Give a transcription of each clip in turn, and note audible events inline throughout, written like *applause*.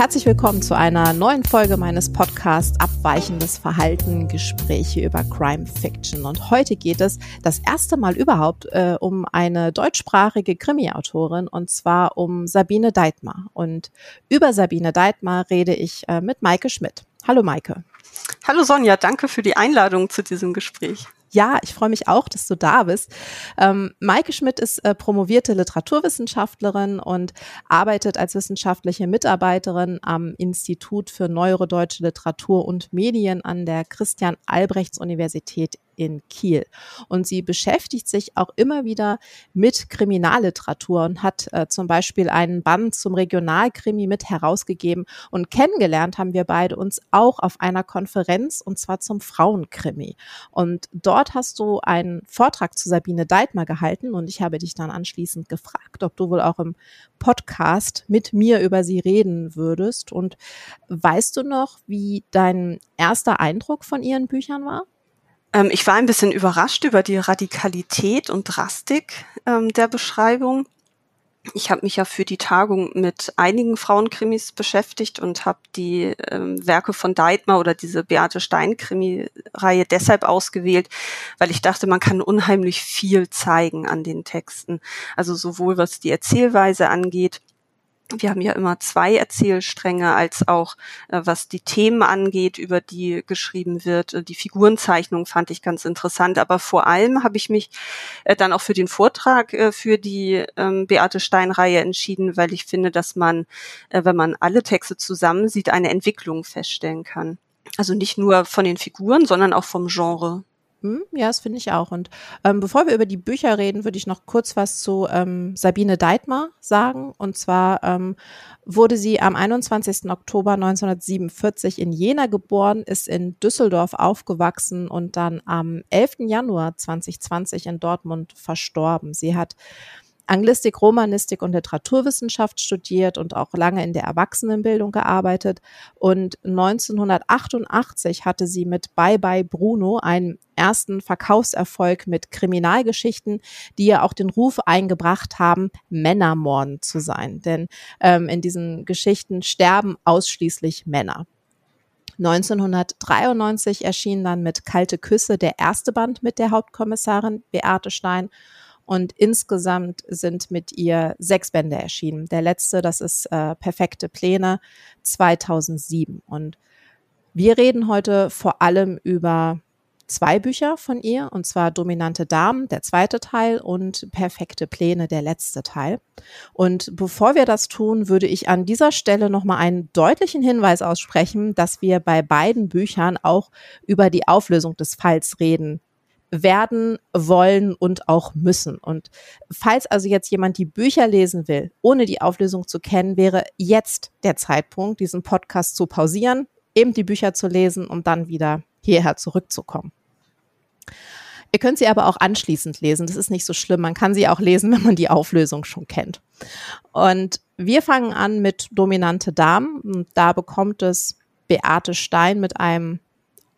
Herzlich willkommen zu einer neuen Folge meines Podcasts Abweichendes Verhalten, Gespräche über Crime Fiction. Und heute geht es das erste Mal überhaupt äh, um eine deutschsprachige Krimi-Autorin und zwar um Sabine Deitmar. Und über Sabine Deitmar rede ich äh, mit Maike Schmidt. Hallo Maike. Hallo Sonja, danke für die Einladung zu diesem Gespräch. Ja, ich freue mich auch, dass du da bist. Ähm, Maike Schmidt ist äh, promovierte Literaturwissenschaftlerin und arbeitet als wissenschaftliche Mitarbeiterin am Institut für Neuere Deutsche Literatur und Medien an der Christian Albrechts Universität in Kiel. Und sie beschäftigt sich auch immer wieder mit Kriminalliteratur und hat äh, zum Beispiel einen Band zum Regionalkrimi mit herausgegeben. Und kennengelernt haben wir beide uns auch auf einer Konferenz und zwar zum Frauenkrimi. Und dort hast du einen Vortrag zu Sabine Deitmer gehalten und ich habe dich dann anschließend gefragt, ob du wohl auch im Podcast mit mir über sie reden würdest. Und weißt du noch, wie dein erster Eindruck von ihren Büchern war? Ähm, ich war ein bisschen überrascht über die Radikalität und Drastik ähm, der Beschreibung. Ich habe mich ja für die Tagung mit einigen Frauenkrimis beschäftigt und habe die ähm, Werke von Deitmar oder diese Beate Stein-Krimi-Reihe deshalb ausgewählt, weil ich dachte, man kann unheimlich viel zeigen an den Texten. Also sowohl was die Erzählweise angeht, wir haben ja immer zwei Erzählstränge, als auch äh, was die Themen angeht, über die geschrieben wird. Äh, die Figurenzeichnung fand ich ganz interessant, aber vor allem habe ich mich äh, dann auch für den Vortrag äh, für die ähm, Beate Stein-Reihe entschieden, weil ich finde, dass man, äh, wenn man alle Texte zusammen sieht, eine Entwicklung feststellen kann. Also nicht nur von den Figuren, sondern auch vom Genre. Hm, ja, das finde ich auch. Und ähm, bevor wir über die Bücher reden, würde ich noch kurz was zu ähm, Sabine Deitmar sagen. Und zwar ähm, wurde sie am 21. Oktober 1947 in Jena geboren, ist in Düsseldorf aufgewachsen und dann am 11. Januar 2020 in Dortmund verstorben. Sie hat Anglistik, Romanistik und Literaturwissenschaft studiert und auch lange in der Erwachsenenbildung gearbeitet. Und 1988 hatte sie mit Bye Bye Bruno einen ersten Verkaufserfolg mit Kriminalgeschichten, die ja auch den Ruf eingebracht haben, Männermorden zu sein. Denn ähm, in diesen Geschichten sterben ausschließlich Männer. 1993 erschien dann mit Kalte Küsse der erste Band mit der Hauptkommissarin Beate Stein und insgesamt sind mit ihr sechs Bände erschienen. Der letzte, das ist äh, Perfekte Pläne 2007. Und wir reden heute vor allem über zwei Bücher von ihr, und zwar Dominante Damen, der zweite Teil, und Perfekte Pläne, der letzte Teil. Und bevor wir das tun, würde ich an dieser Stelle nochmal einen deutlichen Hinweis aussprechen, dass wir bei beiden Büchern auch über die Auflösung des Falls reden werden, wollen und auch müssen. Und falls also jetzt jemand die Bücher lesen will, ohne die Auflösung zu kennen, wäre jetzt der Zeitpunkt, diesen Podcast zu pausieren, eben die Bücher zu lesen und dann wieder hierher zurückzukommen. Ihr könnt sie aber auch anschließend lesen. Das ist nicht so schlimm. Man kann sie auch lesen, wenn man die Auflösung schon kennt. Und wir fangen an mit Dominante Damen. Und da bekommt es Beate Stein mit einem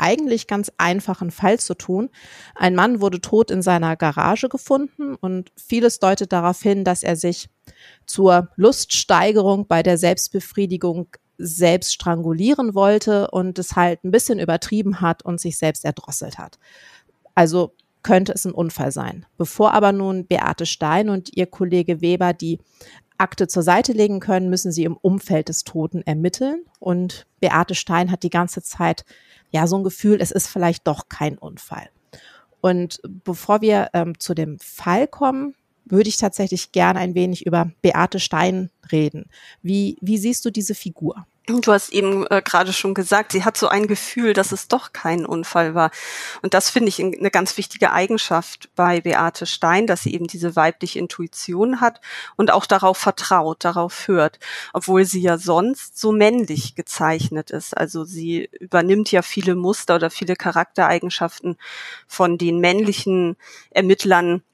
eigentlich ganz einfachen Fall zu tun. Ein Mann wurde tot in seiner Garage gefunden und vieles deutet darauf hin, dass er sich zur Luststeigerung bei der Selbstbefriedigung selbst strangulieren wollte und es halt ein bisschen übertrieben hat und sich selbst erdrosselt hat. Also könnte es ein Unfall sein. Bevor aber nun Beate Stein und ihr Kollege Weber die Akte zur Seite legen können, müssen sie im Umfeld des Toten ermitteln. Und Beate Stein hat die ganze Zeit ja so ein Gefühl, es ist vielleicht doch kein Unfall. Und bevor wir ähm, zu dem Fall kommen, würde ich tatsächlich gerne ein wenig über Beate Stein reden. Wie, wie siehst du diese Figur? Du hast eben äh, gerade schon gesagt, sie hat so ein Gefühl, dass es doch kein Unfall war. Und das finde ich eine ganz wichtige Eigenschaft bei Beate Stein, dass sie eben diese weibliche Intuition hat und auch darauf vertraut, darauf hört, obwohl sie ja sonst so männlich gezeichnet ist. Also sie übernimmt ja viele Muster oder viele Charaktereigenschaften von den männlichen Ermittlern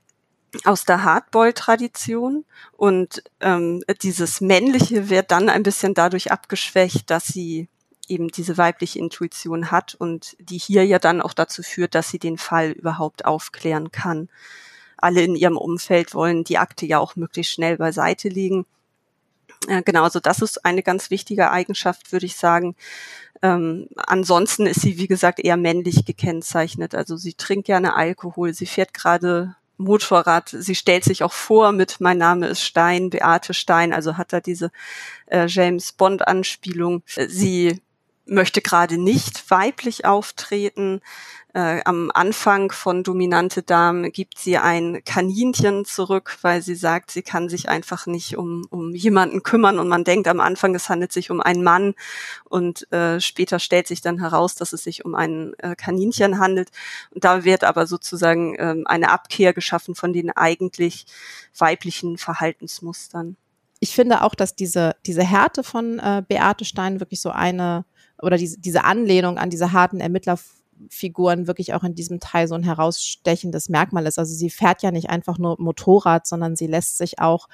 aus der Hardball-Tradition und ähm, dieses Männliche wird dann ein bisschen dadurch abgeschwächt, dass sie eben diese weibliche Intuition hat und die hier ja dann auch dazu führt, dass sie den Fall überhaupt aufklären kann. Alle in ihrem Umfeld wollen die Akte ja auch möglichst schnell beiseite legen. Äh, genau, also das ist eine ganz wichtige Eigenschaft, würde ich sagen. Ähm, ansonsten ist sie, wie gesagt, eher männlich gekennzeichnet. Also sie trinkt gerne Alkohol, sie fährt gerade Motorrad. Sie stellt sich auch vor mit Mein Name ist Stein, Beate Stein, also hat da diese äh, James Bond Anspielung. Sie möchte gerade nicht weiblich auftreten. Äh, am Anfang von Dominante Dame gibt sie ein Kaninchen zurück, weil sie sagt, sie kann sich einfach nicht um, um jemanden kümmern und man denkt am Anfang, es handelt sich um einen Mann und äh, später stellt sich dann heraus, dass es sich um ein äh, Kaninchen handelt. Und da wird aber sozusagen ähm, eine Abkehr geschaffen von den eigentlich weiblichen Verhaltensmustern. Ich finde auch, dass diese, diese Härte von äh, Beate Stein wirklich so eine oder diese, diese Anlehnung an diese harten Ermittlerfiguren wirklich auch in diesem Teil so ein herausstechendes Merkmal ist. Also sie fährt ja nicht einfach nur Motorrad, sondern sie lässt sich auch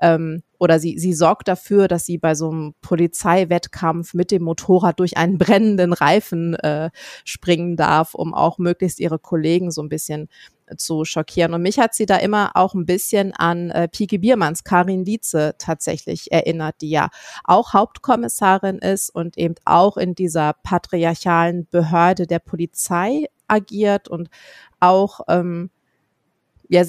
ähm, oder sie, sie sorgt dafür, dass sie bei so einem Polizeiwettkampf mit dem Motorrad durch einen brennenden Reifen äh, springen darf, um auch möglichst ihre Kollegen so ein bisschen zu schockieren. Und mich hat sie da immer auch ein bisschen an äh, Pike Biermanns Karin Lietze tatsächlich erinnert, die ja auch Hauptkommissarin ist und eben auch in dieser patriarchalen Behörde der Polizei agiert und auch ähm, ja,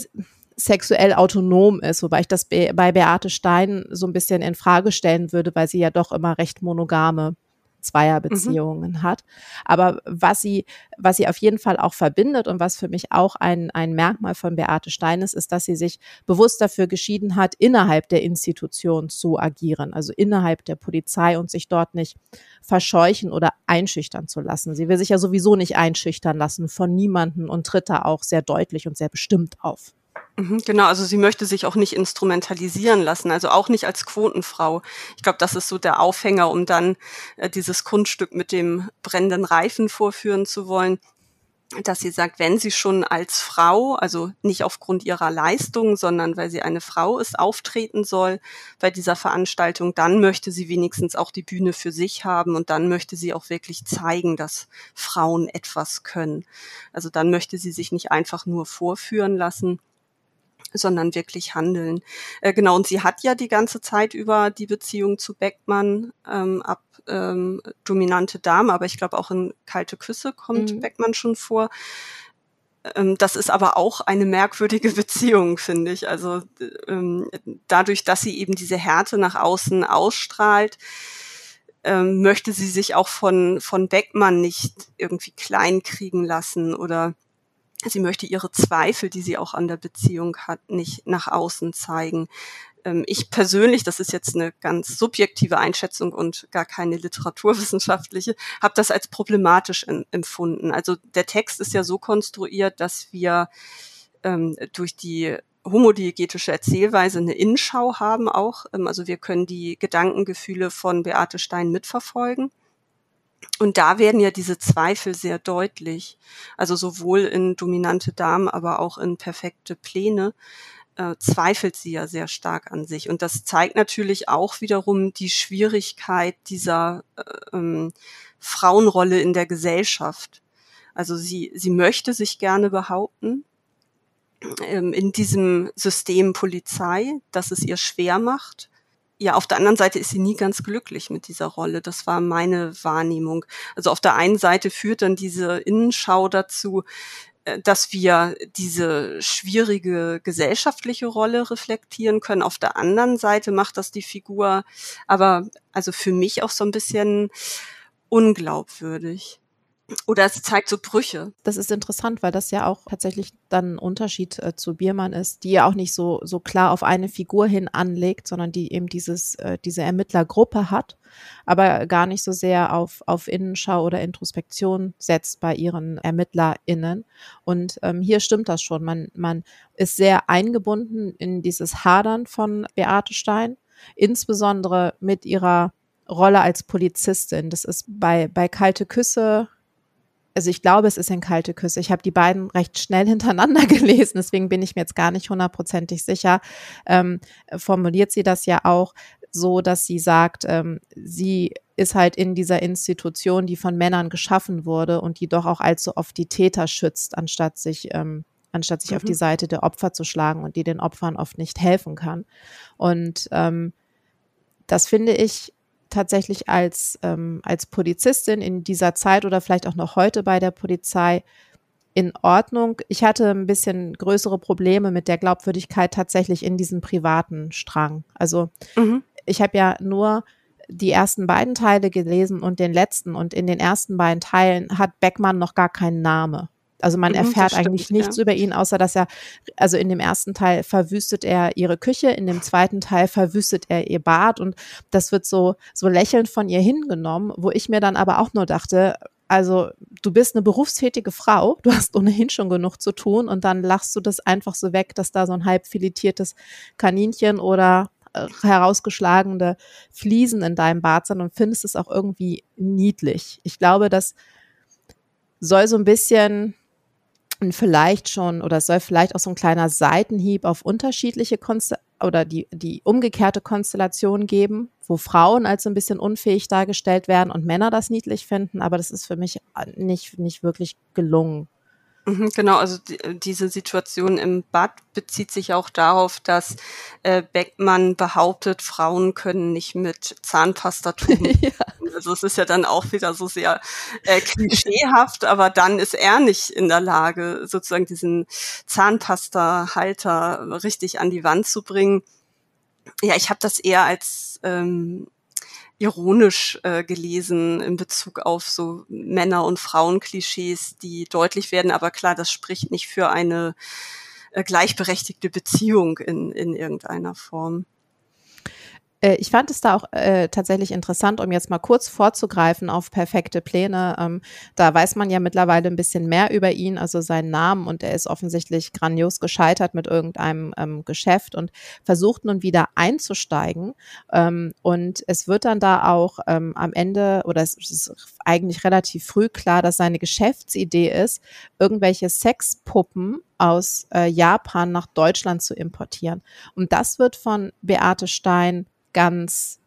sexuell autonom ist, wobei ich das bei Beate Stein so ein bisschen in Frage stellen würde, weil sie ja doch immer recht monogame Zweierbeziehungen mhm. hat. Aber was sie, was sie auf jeden Fall auch verbindet und was für mich auch ein, ein Merkmal von Beate Stein ist, ist, dass sie sich bewusst dafür geschieden hat, innerhalb der Institution zu agieren, also innerhalb der Polizei und sich dort nicht verscheuchen oder einschüchtern zu lassen. Sie will sich ja sowieso nicht einschüchtern lassen von niemanden und tritt da auch sehr deutlich und sehr bestimmt auf. Mhm, genau, also sie möchte sich auch nicht instrumentalisieren lassen, also auch nicht als Quotenfrau. Ich glaube, das ist so der Aufhänger, um dann äh, dieses Kunststück mit dem brennenden Reifen vorführen zu wollen, dass sie sagt, wenn sie schon als Frau, also nicht aufgrund ihrer Leistung, sondern weil sie eine Frau ist, auftreten soll bei dieser Veranstaltung, dann möchte sie wenigstens auch die Bühne für sich haben und dann möchte sie auch wirklich zeigen, dass Frauen etwas können. Also dann möchte sie sich nicht einfach nur vorführen lassen, sondern wirklich handeln. Äh, genau, und sie hat ja die ganze Zeit über die Beziehung zu Beckmann ähm, ab ähm, dominante Dame, aber ich glaube auch in kalte Küsse kommt mhm. Beckmann schon vor. Ähm, das ist aber auch eine merkwürdige *laughs* Beziehung, finde ich. Also ähm, dadurch, dass sie eben diese Härte nach außen ausstrahlt, ähm, möchte sie sich auch von, von Beckmann nicht irgendwie kleinkriegen lassen oder sie möchte ihre Zweifel, die sie auch an der Beziehung hat, nicht nach außen zeigen. Ähm, ich persönlich, das ist jetzt eine ganz subjektive Einschätzung und gar keine literaturwissenschaftliche, habe das als problematisch empfunden. Also der Text ist ja so konstruiert, dass wir ähm, durch die homodiegetische Erzählweise eine Innenschau haben auch. Ähm, also wir können die Gedankengefühle von Beate Stein mitverfolgen. Und da werden ja diese Zweifel sehr deutlich. Also sowohl in dominante Damen, aber auch in perfekte Pläne äh, zweifelt sie ja sehr stark an sich. Und das zeigt natürlich auch wiederum die Schwierigkeit dieser äh, ähm, Frauenrolle in der Gesellschaft. Also sie, sie möchte sich gerne behaupten ähm, in diesem System Polizei, das es ihr schwer macht ja, auf der anderen Seite ist sie nie ganz glücklich mit dieser Rolle. Das war meine Wahrnehmung. Also auf der einen Seite führt dann diese Innenschau dazu, äh, dass wir diese schwierige gesellschaftliche Rolle reflektieren können. Auf der anderen Seite macht das die Figur aber also für mich auch so ein bisschen unglaubwürdig. Oder es zeigt so Brüche. Das ist interessant, weil das ja auch tatsächlich dann ein Unterschied äh, zu Biermann ist, die ja auch nicht so, so klar auf eine Figur hin anlegt, sondern die eben dieses, äh, diese Ermittlergruppe hat, aber gar nicht so sehr auf, auf Innenschau oder Introspektion setzt bei ihren ErmittlerInnen. Und ähm, hier stimmt das schon. Man, man ist sehr eingebunden in dieses Hadern von Beate Stein, insbesondere mit ihrer Rolle als Polizistin. Das ist bei, bei Kalte Küsse also ich glaube, es ist in kalte Küsse. Ich habe die beiden recht schnell *laughs* hintereinander gelesen, deswegen bin ich mir jetzt gar nicht hundertprozentig sicher. Ähm, formuliert sie das ja auch so, dass sie sagt, ähm, sie ist halt in dieser Institution, die von Männern geschaffen wurde und die doch auch allzu oft die Täter schützt, anstatt sich ähm, anstatt sich mhm. auf die Seite der Opfer zu schlagen und die den Opfern oft nicht helfen kann. Und ähm, das finde ich tatsächlich als, ähm, als Polizistin in dieser Zeit oder vielleicht auch noch heute bei der Polizei in Ordnung. Ich hatte ein bisschen größere Probleme mit der Glaubwürdigkeit tatsächlich in diesem privaten Strang. Also mhm. ich habe ja nur die ersten beiden Teile gelesen und den letzten. Und in den ersten beiden Teilen hat Beckmann noch gar keinen Namen. Also man mhm, erfährt stimmt, eigentlich nichts ja. über ihn, außer dass er, also in dem ersten Teil verwüstet er ihre Küche, in dem zweiten Teil verwüstet er ihr Bad und das wird so, so lächelnd von ihr hingenommen, wo ich mir dann aber auch nur dachte, also du bist eine berufstätige Frau, du hast ohnehin schon genug zu tun und dann lachst du das einfach so weg, dass da so ein halb filetiertes Kaninchen oder äh, herausgeschlagene Fliesen in deinem Bad sind und findest es auch irgendwie niedlich. Ich glaube, das soll so ein bisschen vielleicht schon oder soll vielleicht auch so ein kleiner Seitenhieb auf unterschiedliche Konstellationen oder die, die umgekehrte Konstellation geben, wo Frauen als so ein bisschen unfähig dargestellt werden und Männer das niedlich finden, aber das ist für mich nicht, nicht wirklich gelungen. Mhm, genau, also die, diese Situation im Bad bezieht sich auch darauf, dass äh, Beckmann behauptet, Frauen können nicht mit Zahnpasta tun. *laughs* ja. Also es ist ja dann auch wieder so sehr äh, klischeehaft, aber dann ist er nicht in der Lage, sozusagen diesen Zahnpasta-Halter richtig an die Wand zu bringen. Ja, ich habe das eher als ähm, ironisch äh, gelesen in Bezug auf so Männer- und Frauenklischees, die deutlich werden. Aber klar, das spricht nicht für eine äh, gleichberechtigte Beziehung in, in irgendeiner Form. Äh, ich fand es da auch äh, tatsächlich interessant, um jetzt mal kurz vorzugreifen auf perfekte Pläne. Ähm, da weiß man ja mittlerweile ein bisschen mehr über ihn, also seinen Namen und er ist offensichtlich grandios gescheitert mit irgendeinem ähm, Geschäft und versucht nun wieder einzusteigen. Ähm, und es wird dann da auch ähm, am Ende oder es ist eigentlich relativ früh klar, dass seine Geschäftsidee ist, irgendwelche Sexpuppen aus äh, Japan nach Deutschland zu importieren. Und das wird von Beate Stein ganz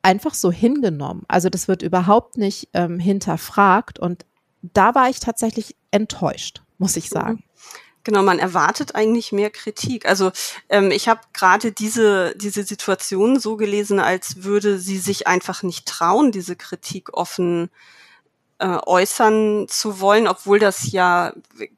einfach so hingenommen. Also das wird überhaupt nicht ähm, hinterfragt und da war ich tatsächlich enttäuscht, muss ich sagen. Genau, man erwartet eigentlich mehr Kritik. Also ähm, ich habe gerade diese diese Situation so gelesen, als würde sie sich einfach nicht trauen, diese Kritik offen äh, äußern zu wollen, obwohl das ja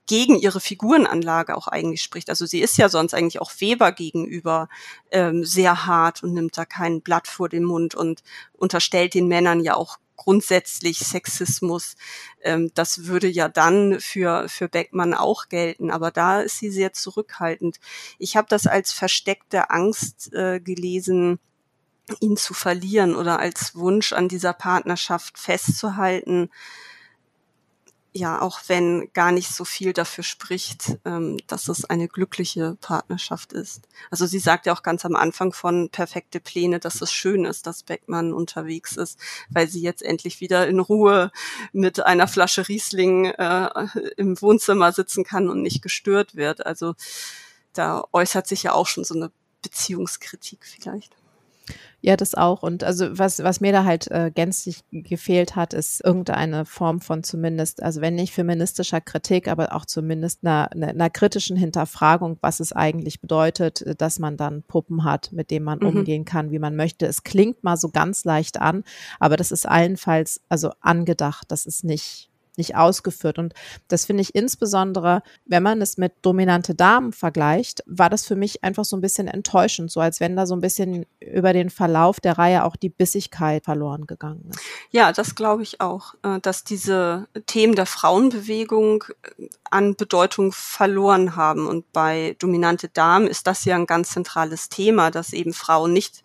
gegen ihre Figurenanlage auch eigentlich spricht. Also sie ist ja sonst eigentlich auch Weber gegenüber ähm, sehr hart und nimmt da kein Blatt vor den Mund und unterstellt den Männern ja auch grundsätzlich Sexismus. Ähm, das würde ja dann für, für Beckmann auch gelten, aber da ist sie sehr zurückhaltend. Ich habe das als versteckte Angst äh, gelesen, ihn zu verlieren oder als Wunsch an dieser Partnerschaft festzuhalten. Ja, auch wenn gar nicht so viel dafür spricht, ähm, dass es eine glückliche Partnerschaft ist. Also sie sagt ja auch ganz am Anfang von perfekte Pläne, dass es schön ist, dass Beckmann unterwegs ist, weil sie jetzt endlich wieder in Ruhe mit einer Flasche Riesling äh, im Wohnzimmer sitzen kann und nicht gestört wird. Also da äußert sich ja auch schon so eine Beziehungskritik vielleicht. Ja, das auch. Und also was, was mir da halt äh, gänzlich gefehlt hat, ist irgendeine Form von zumindest, also wenn nicht feministischer Kritik, aber auch zumindest einer, einer, einer kritischen Hinterfragung, was es eigentlich bedeutet, äh, dass man dann Puppen hat, mit denen man mhm. umgehen kann, wie man möchte. Es klingt mal so ganz leicht an, aber das ist allenfalls also angedacht. Das ist nicht nicht ausgeführt. Und das finde ich insbesondere, wenn man es mit dominante Damen vergleicht, war das für mich einfach so ein bisschen enttäuschend, so als wenn da so ein bisschen über den Verlauf der Reihe auch die Bissigkeit verloren gegangen ist. Ja, das glaube ich auch, äh, dass diese Themen der Frauenbewegung äh, an Bedeutung verloren haben. Und bei dominante Damen ist das ja ein ganz zentrales Thema, dass eben Frauen nicht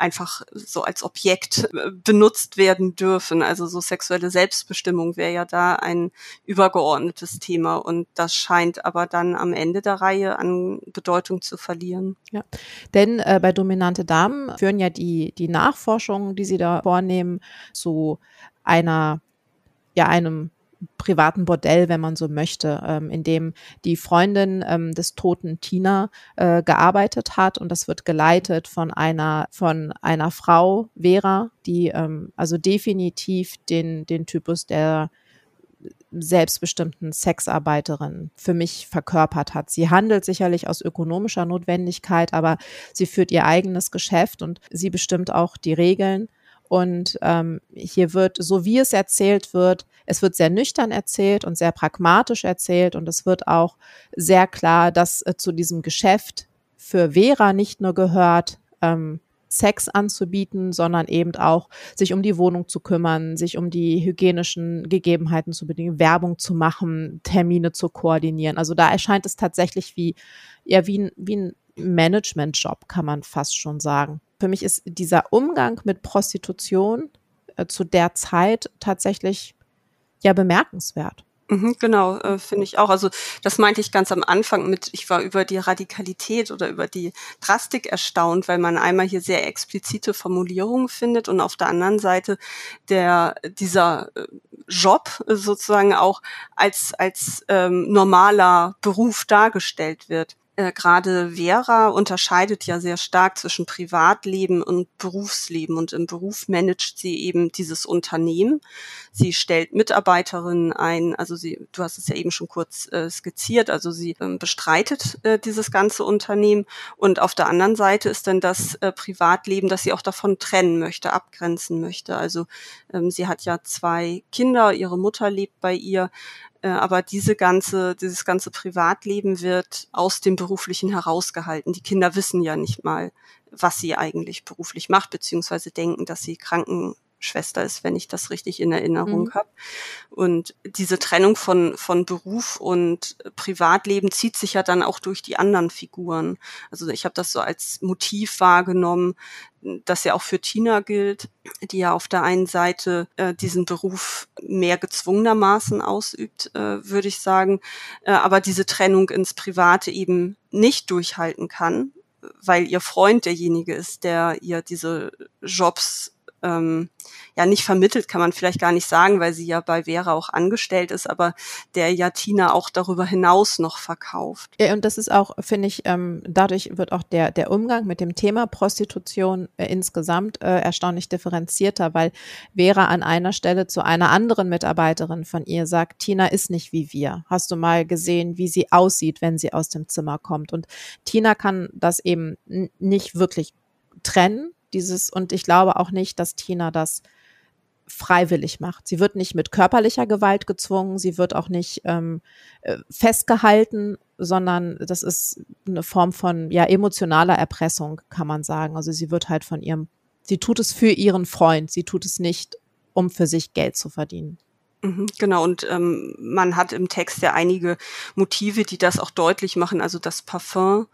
einfach so als Objekt äh, benutzt werden dürfen. Also so sexuelle Selbstbestimmung wäre ja da ein übergeordnetes Thema und das scheint aber dann am Ende der Reihe an Bedeutung zu verlieren. Ja, denn äh, bei dominante Damen führen ja die, die Nachforschungen, die sie da vornehmen, zu einer, ja, einem privaten Bordell, wenn man so möchte, ähm, in dem die Freundin ähm, des toten Tina äh, gearbeitet hat und das wird geleitet von einer von einer Frau Vera, die ähm, also definitiv den den Typus der selbstbestimmten Sexarbeiterin für mich verkörpert hat. Sie handelt sicherlich aus ökonomischer Notwendigkeit, aber sie führt ihr eigenes Geschäft und sie bestimmt auch die Regeln. Und ähm, hier wird, so wie es erzählt wird, es wird sehr nüchtern erzählt und sehr pragmatisch erzählt und es wird auch sehr klar, dass äh, zu diesem Geschäft für Vera nicht nur gehört, ähm, Sex anzubieten, sondern eben auch sich um die Wohnung zu kümmern, sich um die hygienischen Gegebenheiten zu bedingen, Werbung zu machen, Termine zu koordinieren. Also da erscheint es tatsächlich wie, ja, wie ein, wie ein Management-Job, kann man fast schon sagen. Für mich ist dieser Umgang mit Prostitution äh, zu der Zeit tatsächlich ja bemerkenswert. Mhm, genau, äh, finde ich auch. Also das meinte ich ganz am Anfang mit, ich war über die Radikalität oder über die Drastik erstaunt, weil man einmal hier sehr explizite Formulierungen findet und auf der anderen Seite der dieser äh, Job sozusagen auch als als ähm, normaler Beruf dargestellt wird äh, gerade Vera unterscheidet ja sehr stark zwischen Privatleben und Berufsleben und im Beruf managt sie eben dieses Unternehmen. Sie stellt Mitarbeiterinnen ein, also sie, du hast es ja eben schon kurz äh, skizziert, also sie ähm, bestreitet äh, dieses ganze Unternehmen und auf der anderen Seite ist dann das äh, Privatleben, das sie auch davon trennen möchte, abgrenzen möchte. Also ähm, sie hat ja zwei Kinder, ihre Mutter lebt bei ihr, aber diese ganze, dieses ganze Privatleben wird aus dem Beruflichen herausgehalten. Die Kinder wissen ja nicht mal, was sie eigentlich beruflich macht, beziehungsweise denken, dass sie Kranken Schwester ist, wenn ich das richtig in Erinnerung mhm. habe. Und diese Trennung von, von Beruf und Privatleben zieht sich ja dann auch durch die anderen Figuren. Also ich habe das so als Motiv wahrgenommen, das ja auch für Tina gilt, die ja auf der einen Seite äh, diesen Beruf mehr gezwungenermaßen ausübt, äh, würde ich sagen, äh, aber diese Trennung ins Private eben nicht durchhalten kann, weil ihr Freund derjenige ist, der ihr diese Jobs ähm, ja nicht vermittelt, kann man vielleicht gar nicht sagen, weil sie ja bei Vera auch angestellt ist, aber der ja Tina auch darüber hinaus noch verkauft. Ja, und das ist auch, finde ich, ähm, dadurch wird auch der, der Umgang mit dem Thema Prostitution äh, insgesamt äh, erstaunlich differenzierter, weil Vera an einer Stelle zu einer anderen Mitarbeiterin von ihr sagt, Tina ist nicht wie wir. Hast du mal gesehen, wie sie aussieht, wenn sie aus dem Zimmer kommt? Und Tina kann das eben nicht wirklich trennen dieses, und ich glaube auch nicht, dass Tina das freiwillig macht. Sie wird nicht mit körperlicher Gewalt gezwungen, sie wird auch nicht ähm, äh, festgehalten, sondern das ist eine Form von ja emotionaler Erpressung, kann man sagen. Also sie wird halt von ihrem, sie tut es für ihren Freund, sie tut es nicht, um für sich Geld zu verdienen. Mhm, genau, und ähm, man hat im Text ja einige Motive, die das auch deutlich machen. Also das Parfum,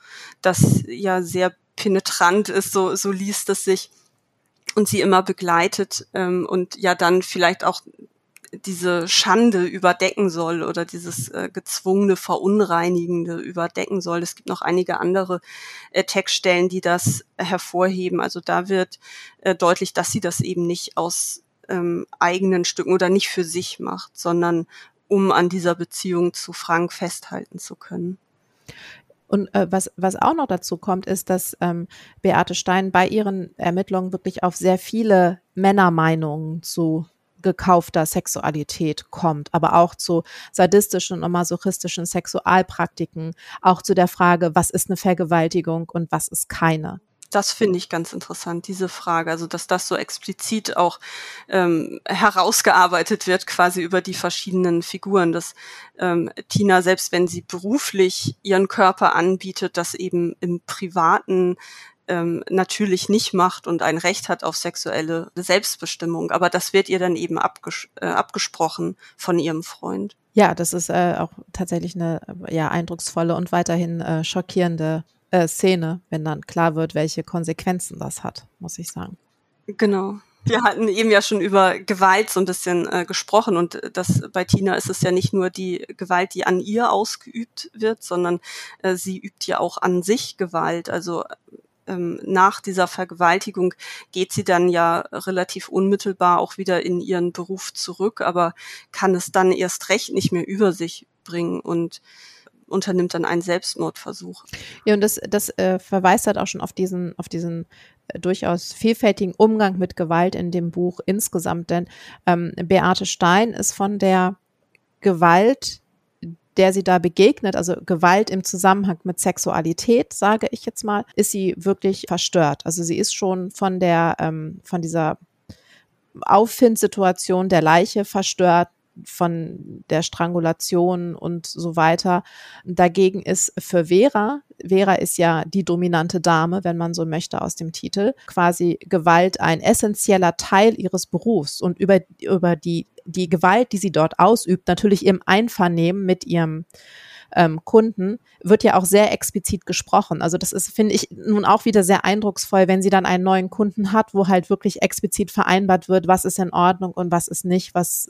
das ja sehr penetrant ist, so, so liest es sich und sie immer begleitet ähm, und ja dann vielleicht auch diese Schande überdecken soll oder dieses äh, gezwungene Verunreinigende überdecken soll. Es gibt noch einige andere äh, Textstellen, die das hervorheben. Also da wird äh, deutlich, dass sie das eben nicht aus ähm, eigenen Stücken oder nicht für sich macht, sondern um an dieser Beziehung zu Frank festhalten zu können. Und äh, was, was auch noch dazu kommt, ist, dass ähm, Beate Stein bei ihren Ermittlungen wirklich auf sehr viele Männermeinungen zu gekaufter Sexualität kommt, aber auch zu sadistischen und masochistischen Sexualpraktiken, auch zu der Frage, was ist eine Vergewaltigung und was ist keine. Das finde ich ganz interessant, diese Frage. Also, dass das so explizit auch ähm, herausgearbeitet wird, quasi über die verschiedenen Figuren, dass ähm, Tina, selbst wenn sie beruflich ihren Körper anbietet, das eben im Privaten ähm, natürlich nicht macht und ein Recht hat auf sexuelle Selbstbestimmung. Aber das wird ihr dann eben abges äh, abgesprochen von ihrem Freund. Ja, das ist äh, auch tatsächlich eine ja, eindrucksvolle und weiterhin äh, schockierende äh, Szene, wenn dann klar wird, welche Konsequenzen das hat, muss ich sagen. Genau. Wir hatten eben ja schon über Gewalt so ein bisschen äh, gesprochen und das bei Tina ist es ja nicht nur die Gewalt, die an ihr ausgeübt wird, sondern äh, sie übt ja auch an sich Gewalt. Also ähm, nach dieser Vergewaltigung geht sie dann ja relativ unmittelbar auch wieder in ihren Beruf zurück, aber kann es dann erst recht nicht mehr über sich bringen und unternimmt dann einen Selbstmordversuch. Ja, und das, das äh, verweist halt auch schon auf diesen, auf diesen äh, durchaus vielfältigen Umgang mit Gewalt in dem Buch insgesamt, denn ähm, Beate Stein ist von der Gewalt, der sie da begegnet, also Gewalt im Zusammenhang mit Sexualität, sage ich jetzt mal, ist sie wirklich verstört. Also sie ist schon von der, ähm, von dieser Auffindsituation der Leiche verstört, von der Strangulation und so weiter. Dagegen ist für Vera, Vera ist ja die dominante Dame, wenn man so möchte aus dem Titel, quasi Gewalt ein essentieller Teil ihres Berufs und über, über die, die Gewalt, die sie dort ausübt, natürlich im Einvernehmen mit ihrem ähm, Kunden, wird ja auch sehr explizit gesprochen. Also das ist, finde ich, nun auch wieder sehr eindrucksvoll, wenn sie dann einen neuen Kunden hat, wo halt wirklich explizit vereinbart wird, was ist in Ordnung und was ist nicht, was,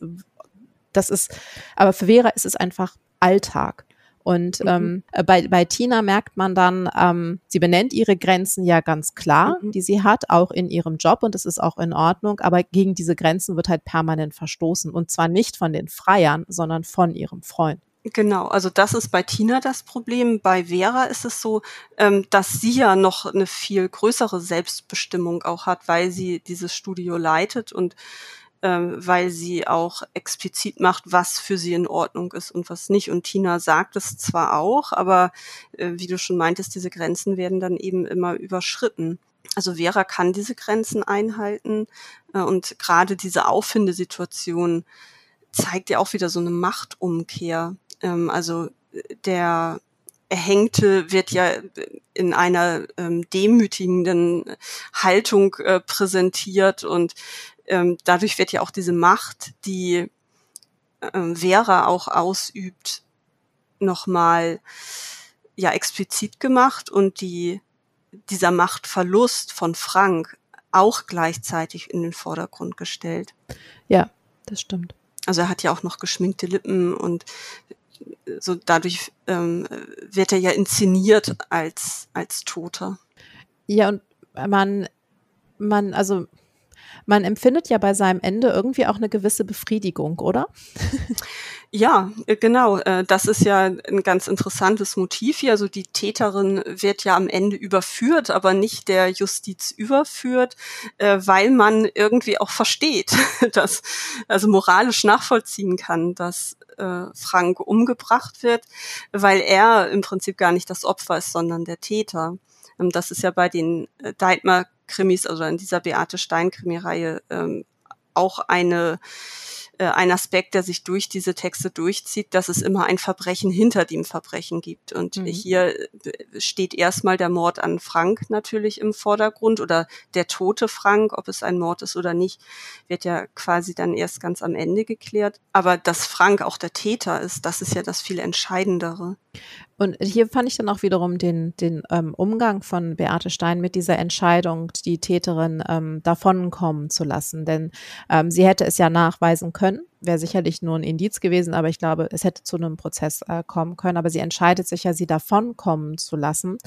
das ist, aber für Vera ist es einfach Alltag. Und mhm. ähm, bei, bei Tina merkt man dann, ähm, sie benennt ihre Grenzen ja ganz klar, mhm. die sie hat, auch in ihrem Job und das ist auch in Ordnung, aber gegen diese Grenzen wird halt permanent verstoßen und zwar nicht von den Freiern, sondern von ihrem Freund. Genau, also das ist bei Tina das Problem. Bei Vera ist es so, ähm, dass sie ja noch eine viel größere Selbstbestimmung auch hat, weil sie dieses Studio leitet und weil sie auch explizit macht, was für sie in Ordnung ist und was nicht. Und Tina sagt es zwar auch, aber äh, wie du schon meintest, diese Grenzen werden dann eben immer überschritten. Also Vera kann diese Grenzen einhalten äh, und gerade diese Auffindesituation zeigt ja auch wieder so eine Machtumkehr. Ähm, also der Erhängte wird ja in einer ähm, demütigenden Haltung äh, präsentiert und ähm, dadurch wird ja auch diese Macht, die ähm, Vera auch ausübt, nochmal ja explizit gemacht und die dieser Machtverlust von Frank auch gleichzeitig in den Vordergrund gestellt. Ja, das stimmt. Also er hat ja auch noch geschminkte Lippen und so dadurch ähm, wird er ja inszeniert als als Toter. Ja und man man also man empfindet ja bei seinem Ende irgendwie auch eine gewisse Befriedigung, oder? Ja, äh, genau. Äh, das ist ja ein ganz interessantes Motiv hier. Also die Täterin wird ja am Ende überführt, aber nicht der Justiz überführt, äh, weil man irgendwie auch versteht, *laughs* dass, also moralisch nachvollziehen kann, dass Frank umgebracht wird, weil er im Prinzip gar nicht das Opfer ist, sondern der Täter. Ähm, das ist ja bei den Deitmer Krimis, also in dieser Beate Stein-Krimireihe, ähm, auch eine äh, ein Aspekt, der sich durch diese Texte durchzieht, dass es immer ein Verbrechen hinter dem Verbrechen gibt. Und mhm. hier äh, steht erstmal der Mord an Frank natürlich im Vordergrund oder der tote Frank, ob es ein Mord ist oder nicht, wird ja quasi dann erst ganz am Ende geklärt. Aber dass Frank auch der Täter ist, das ist ja das viel Entscheidendere. Und hier fand ich dann auch wiederum den, den ähm, Umgang von Beate Stein mit dieser Entscheidung, die Täterin ähm, davonkommen zu lassen. Denn ähm, sie hätte es ja nachweisen können, können? Wäre sicherlich nur ein Indiz gewesen, aber ich glaube, es hätte zu einem Prozess äh, kommen können. Aber sie entscheidet sich ja, sie davonkommen zu lassen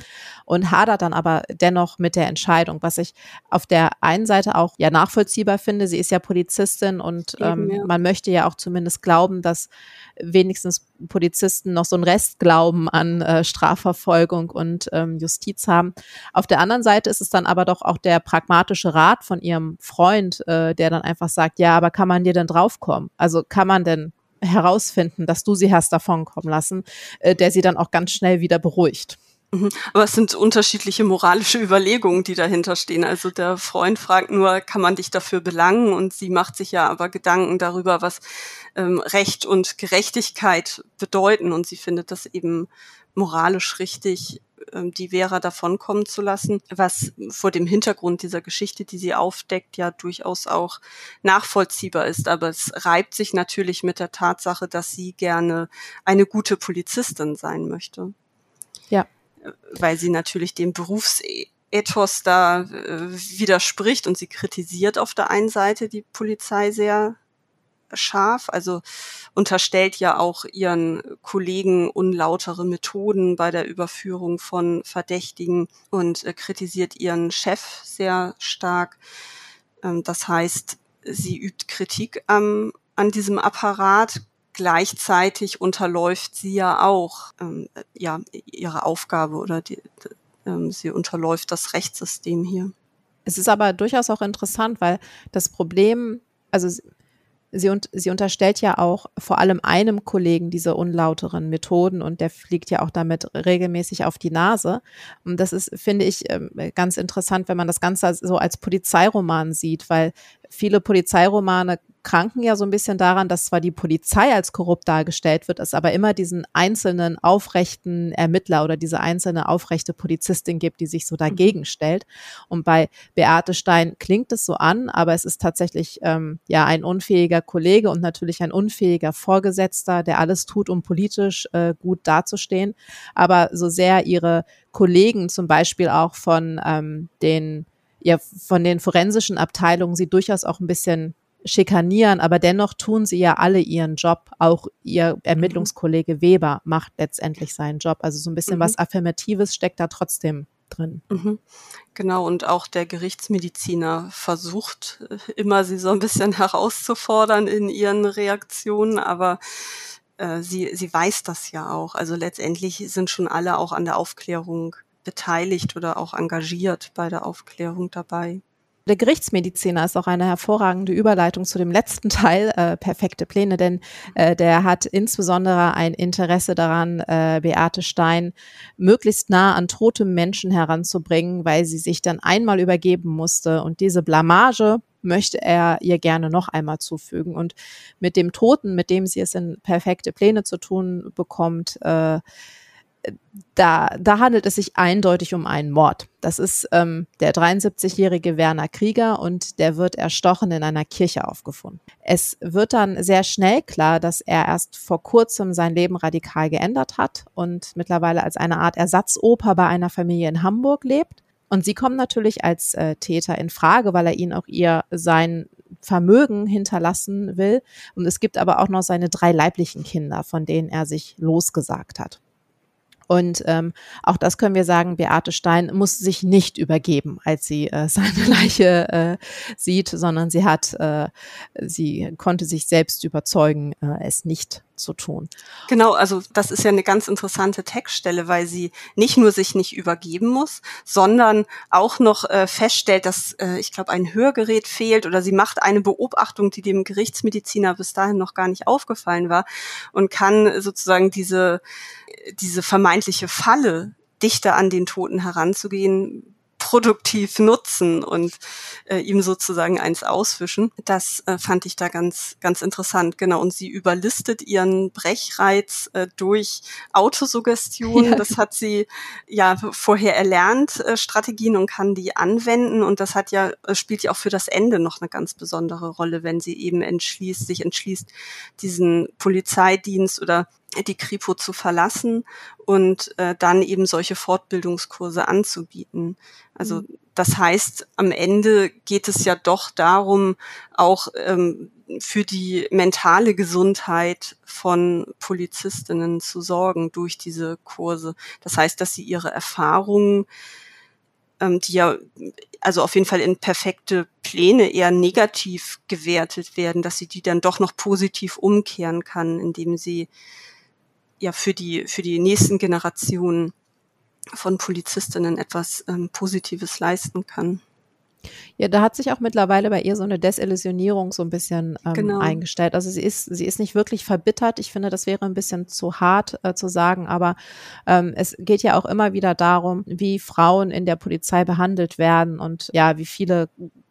und hadert dann aber dennoch mit der Entscheidung, was ich auf der einen Seite auch ja nachvollziehbar finde. Sie ist ja Polizistin und Eben, ähm, ja. man möchte ja auch zumindest glauben, dass wenigstens Polizisten noch so einen Restglauben an äh, Strafverfolgung und ähm, Justiz haben. Auf der anderen Seite ist es dann aber doch auch der pragmatische Rat von ihrem Freund, äh, der dann einfach sagt, ja, aber kann man dir denn draufkommen? Also kann man denn herausfinden, dass du sie hast davonkommen lassen, äh, der sie dann auch ganz schnell wieder beruhigt. Mhm. Aber es sind unterschiedliche moralische *laughs* Überlegungen, die dahinter stehen. Also der Freund fragt nur, kann man dich dafür belangen? Und sie macht sich ja aber Gedanken darüber, was ähm, Recht und Gerechtigkeit bedeuten. Und sie findet das eben moralisch richtig, die Vera davonkommen zu lassen, was vor dem Hintergrund dieser Geschichte, die sie aufdeckt, ja durchaus auch nachvollziehbar ist. Aber es reibt sich natürlich mit der Tatsache, dass sie gerne eine gute Polizistin sein möchte. Ja weil sie natürlich dem Berufsethos da äh, widerspricht und sie kritisiert auf der einen Seite die Polizei sehr scharf, also unterstellt ja auch ihren Kollegen unlautere Methoden bei der Überführung von Verdächtigen und äh, kritisiert ihren Chef sehr stark. Ähm, das heißt, sie übt Kritik am, an diesem Apparat, gleichzeitig unterläuft sie ja auch ähm, ja ihre Aufgabe oder die, ähm, sie unterläuft das Rechtssystem hier. Es ist aber durchaus auch interessant, weil das Problem, also sie, und, sie unterstellt ja auch vor allem einem Kollegen diese unlauteren Methoden und der fliegt ja auch damit regelmäßig auf die Nase. Und das ist, finde ich, ähm, ganz interessant, wenn man das Ganze so als Polizeiroman sieht, weil viele Polizeiromane kranken ja so ein bisschen daran, dass zwar die Polizei als korrupt dargestellt wird, es aber immer diesen einzelnen aufrechten Ermittler oder diese einzelne aufrechte Polizistin gibt, die sich so dagegen stellt. Und bei Beate Stein klingt es so an, aber es ist tatsächlich ähm, ja ein unfähiger Kollege und natürlich ein unfähiger Vorgesetzter, der alles tut, um politisch äh, gut dazustehen. Aber so sehr ihre Kollegen zum Beispiel auch von ähm, den ja, von den forensischen Abteilungen sie durchaus auch ein bisschen schikanieren, aber dennoch tun sie ja alle ihren Job. Auch ihr Ermittlungskollege Weber macht letztendlich seinen Job. Also so ein bisschen mhm. was Affirmatives steckt da trotzdem drin. Mhm. Genau, und auch der Gerichtsmediziner versucht äh, immer, sie so ein bisschen *laughs* herauszufordern in ihren Reaktionen, aber äh, sie, sie weiß das ja auch. Also letztendlich sind schon alle auch an der Aufklärung beteiligt oder auch engagiert bei der Aufklärung dabei. Der Gerichtsmediziner ist auch eine hervorragende Überleitung zu dem letzten Teil, äh, perfekte Pläne, denn äh, der hat insbesondere ein Interesse daran, äh, Beate Stein möglichst nah an tote Menschen heranzubringen, weil sie sich dann einmal übergeben musste. Und diese Blamage möchte er ihr gerne noch einmal zufügen. Und mit dem Toten, mit dem sie es in perfekte Pläne zu tun bekommt, äh, da, da handelt es sich eindeutig um einen Mord. Das ist ähm, der 73-jährige Werner Krieger und der wird erstochen in einer Kirche aufgefunden. Es wird dann sehr schnell klar, dass er erst vor kurzem sein Leben radikal geändert hat und mittlerweile als eine Art Ersatzoper bei einer Familie in Hamburg lebt. Und sie kommen natürlich als äh, Täter in Frage, weil er ihnen auch ihr sein Vermögen hinterlassen will. Und es gibt aber auch noch seine drei leiblichen Kinder, von denen er sich losgesagt hat. Und ähm, auch das können wir sagen, Beate Stein muss sich nicht übergeben, als sie äh, *laughs* seine Leiche äh, sieht, sondern sie hat, äh, sie konnte sich selbst überzeugen, äh, es nicht zu tun. Genau, also das ist ja eine ganz interessante Textstelle, weil sie nicht nur sich nicht übergeben muss, sondern auch noch äh, feststellt, dass äh, ich glaube ein Hörgerät fehlt oder sie macht eine Beobachtung, die dem Gerichtsmediziner bis dahin noch gar nicht aufgefallen war und kann sozusagen diese diese vermeintliche Falle, dichter an den Toten heranzugehen, produktiv nutzen und äh, ihm sozusagen eins auswischen. Das äh, fand ich da ganz, ganz interessant. Genau. Und sie überlistet ihren Brechreiz äh, durch Autosuggestion. Ja. Das hat sie ja vorher erlernt, äh, Strategien und kann die anwenden. Und das hat ja, äh, spielt ja auch für das Ende noch eine ganz besondere Rolle, wenn sie eben entschließt, sich entschließt, diesen Polizeidienst oder die Kripo zu verlassen und äh, dann eben solche Fortbildungskurse anzubieten. Also mhm. das heißt, am Ende geht es ja doch darum, auch ähm, für die mentale Gesundheit von Polizistinnen zu sorgen durch diese Kurse. Das heißt, dass sie ihre Erfahrungen, ähm, die ja also auf jeden Fall in perfekte Pläne eher negativ gewertet werden, dass sie die dann doch noch positiv umkehren kann, indem sie ja für die, für die nächsten Generationen von Polizistinnen etwas ähm, Positives leisten kann. Ja, da hat sich auch mittlerweile bei ihr so eine Desillusionierung so ein bisschen ähm, genau. eingestellt. Also sie ist, sie ist nicht wirklich verbittert. Ich finde, das wäre ein bisschen zu hart äh, zu sagen, aber ähm, es geht ja auch immer wieder darum, wie Frauen in der Polizei behandelt werden und ja, wie viele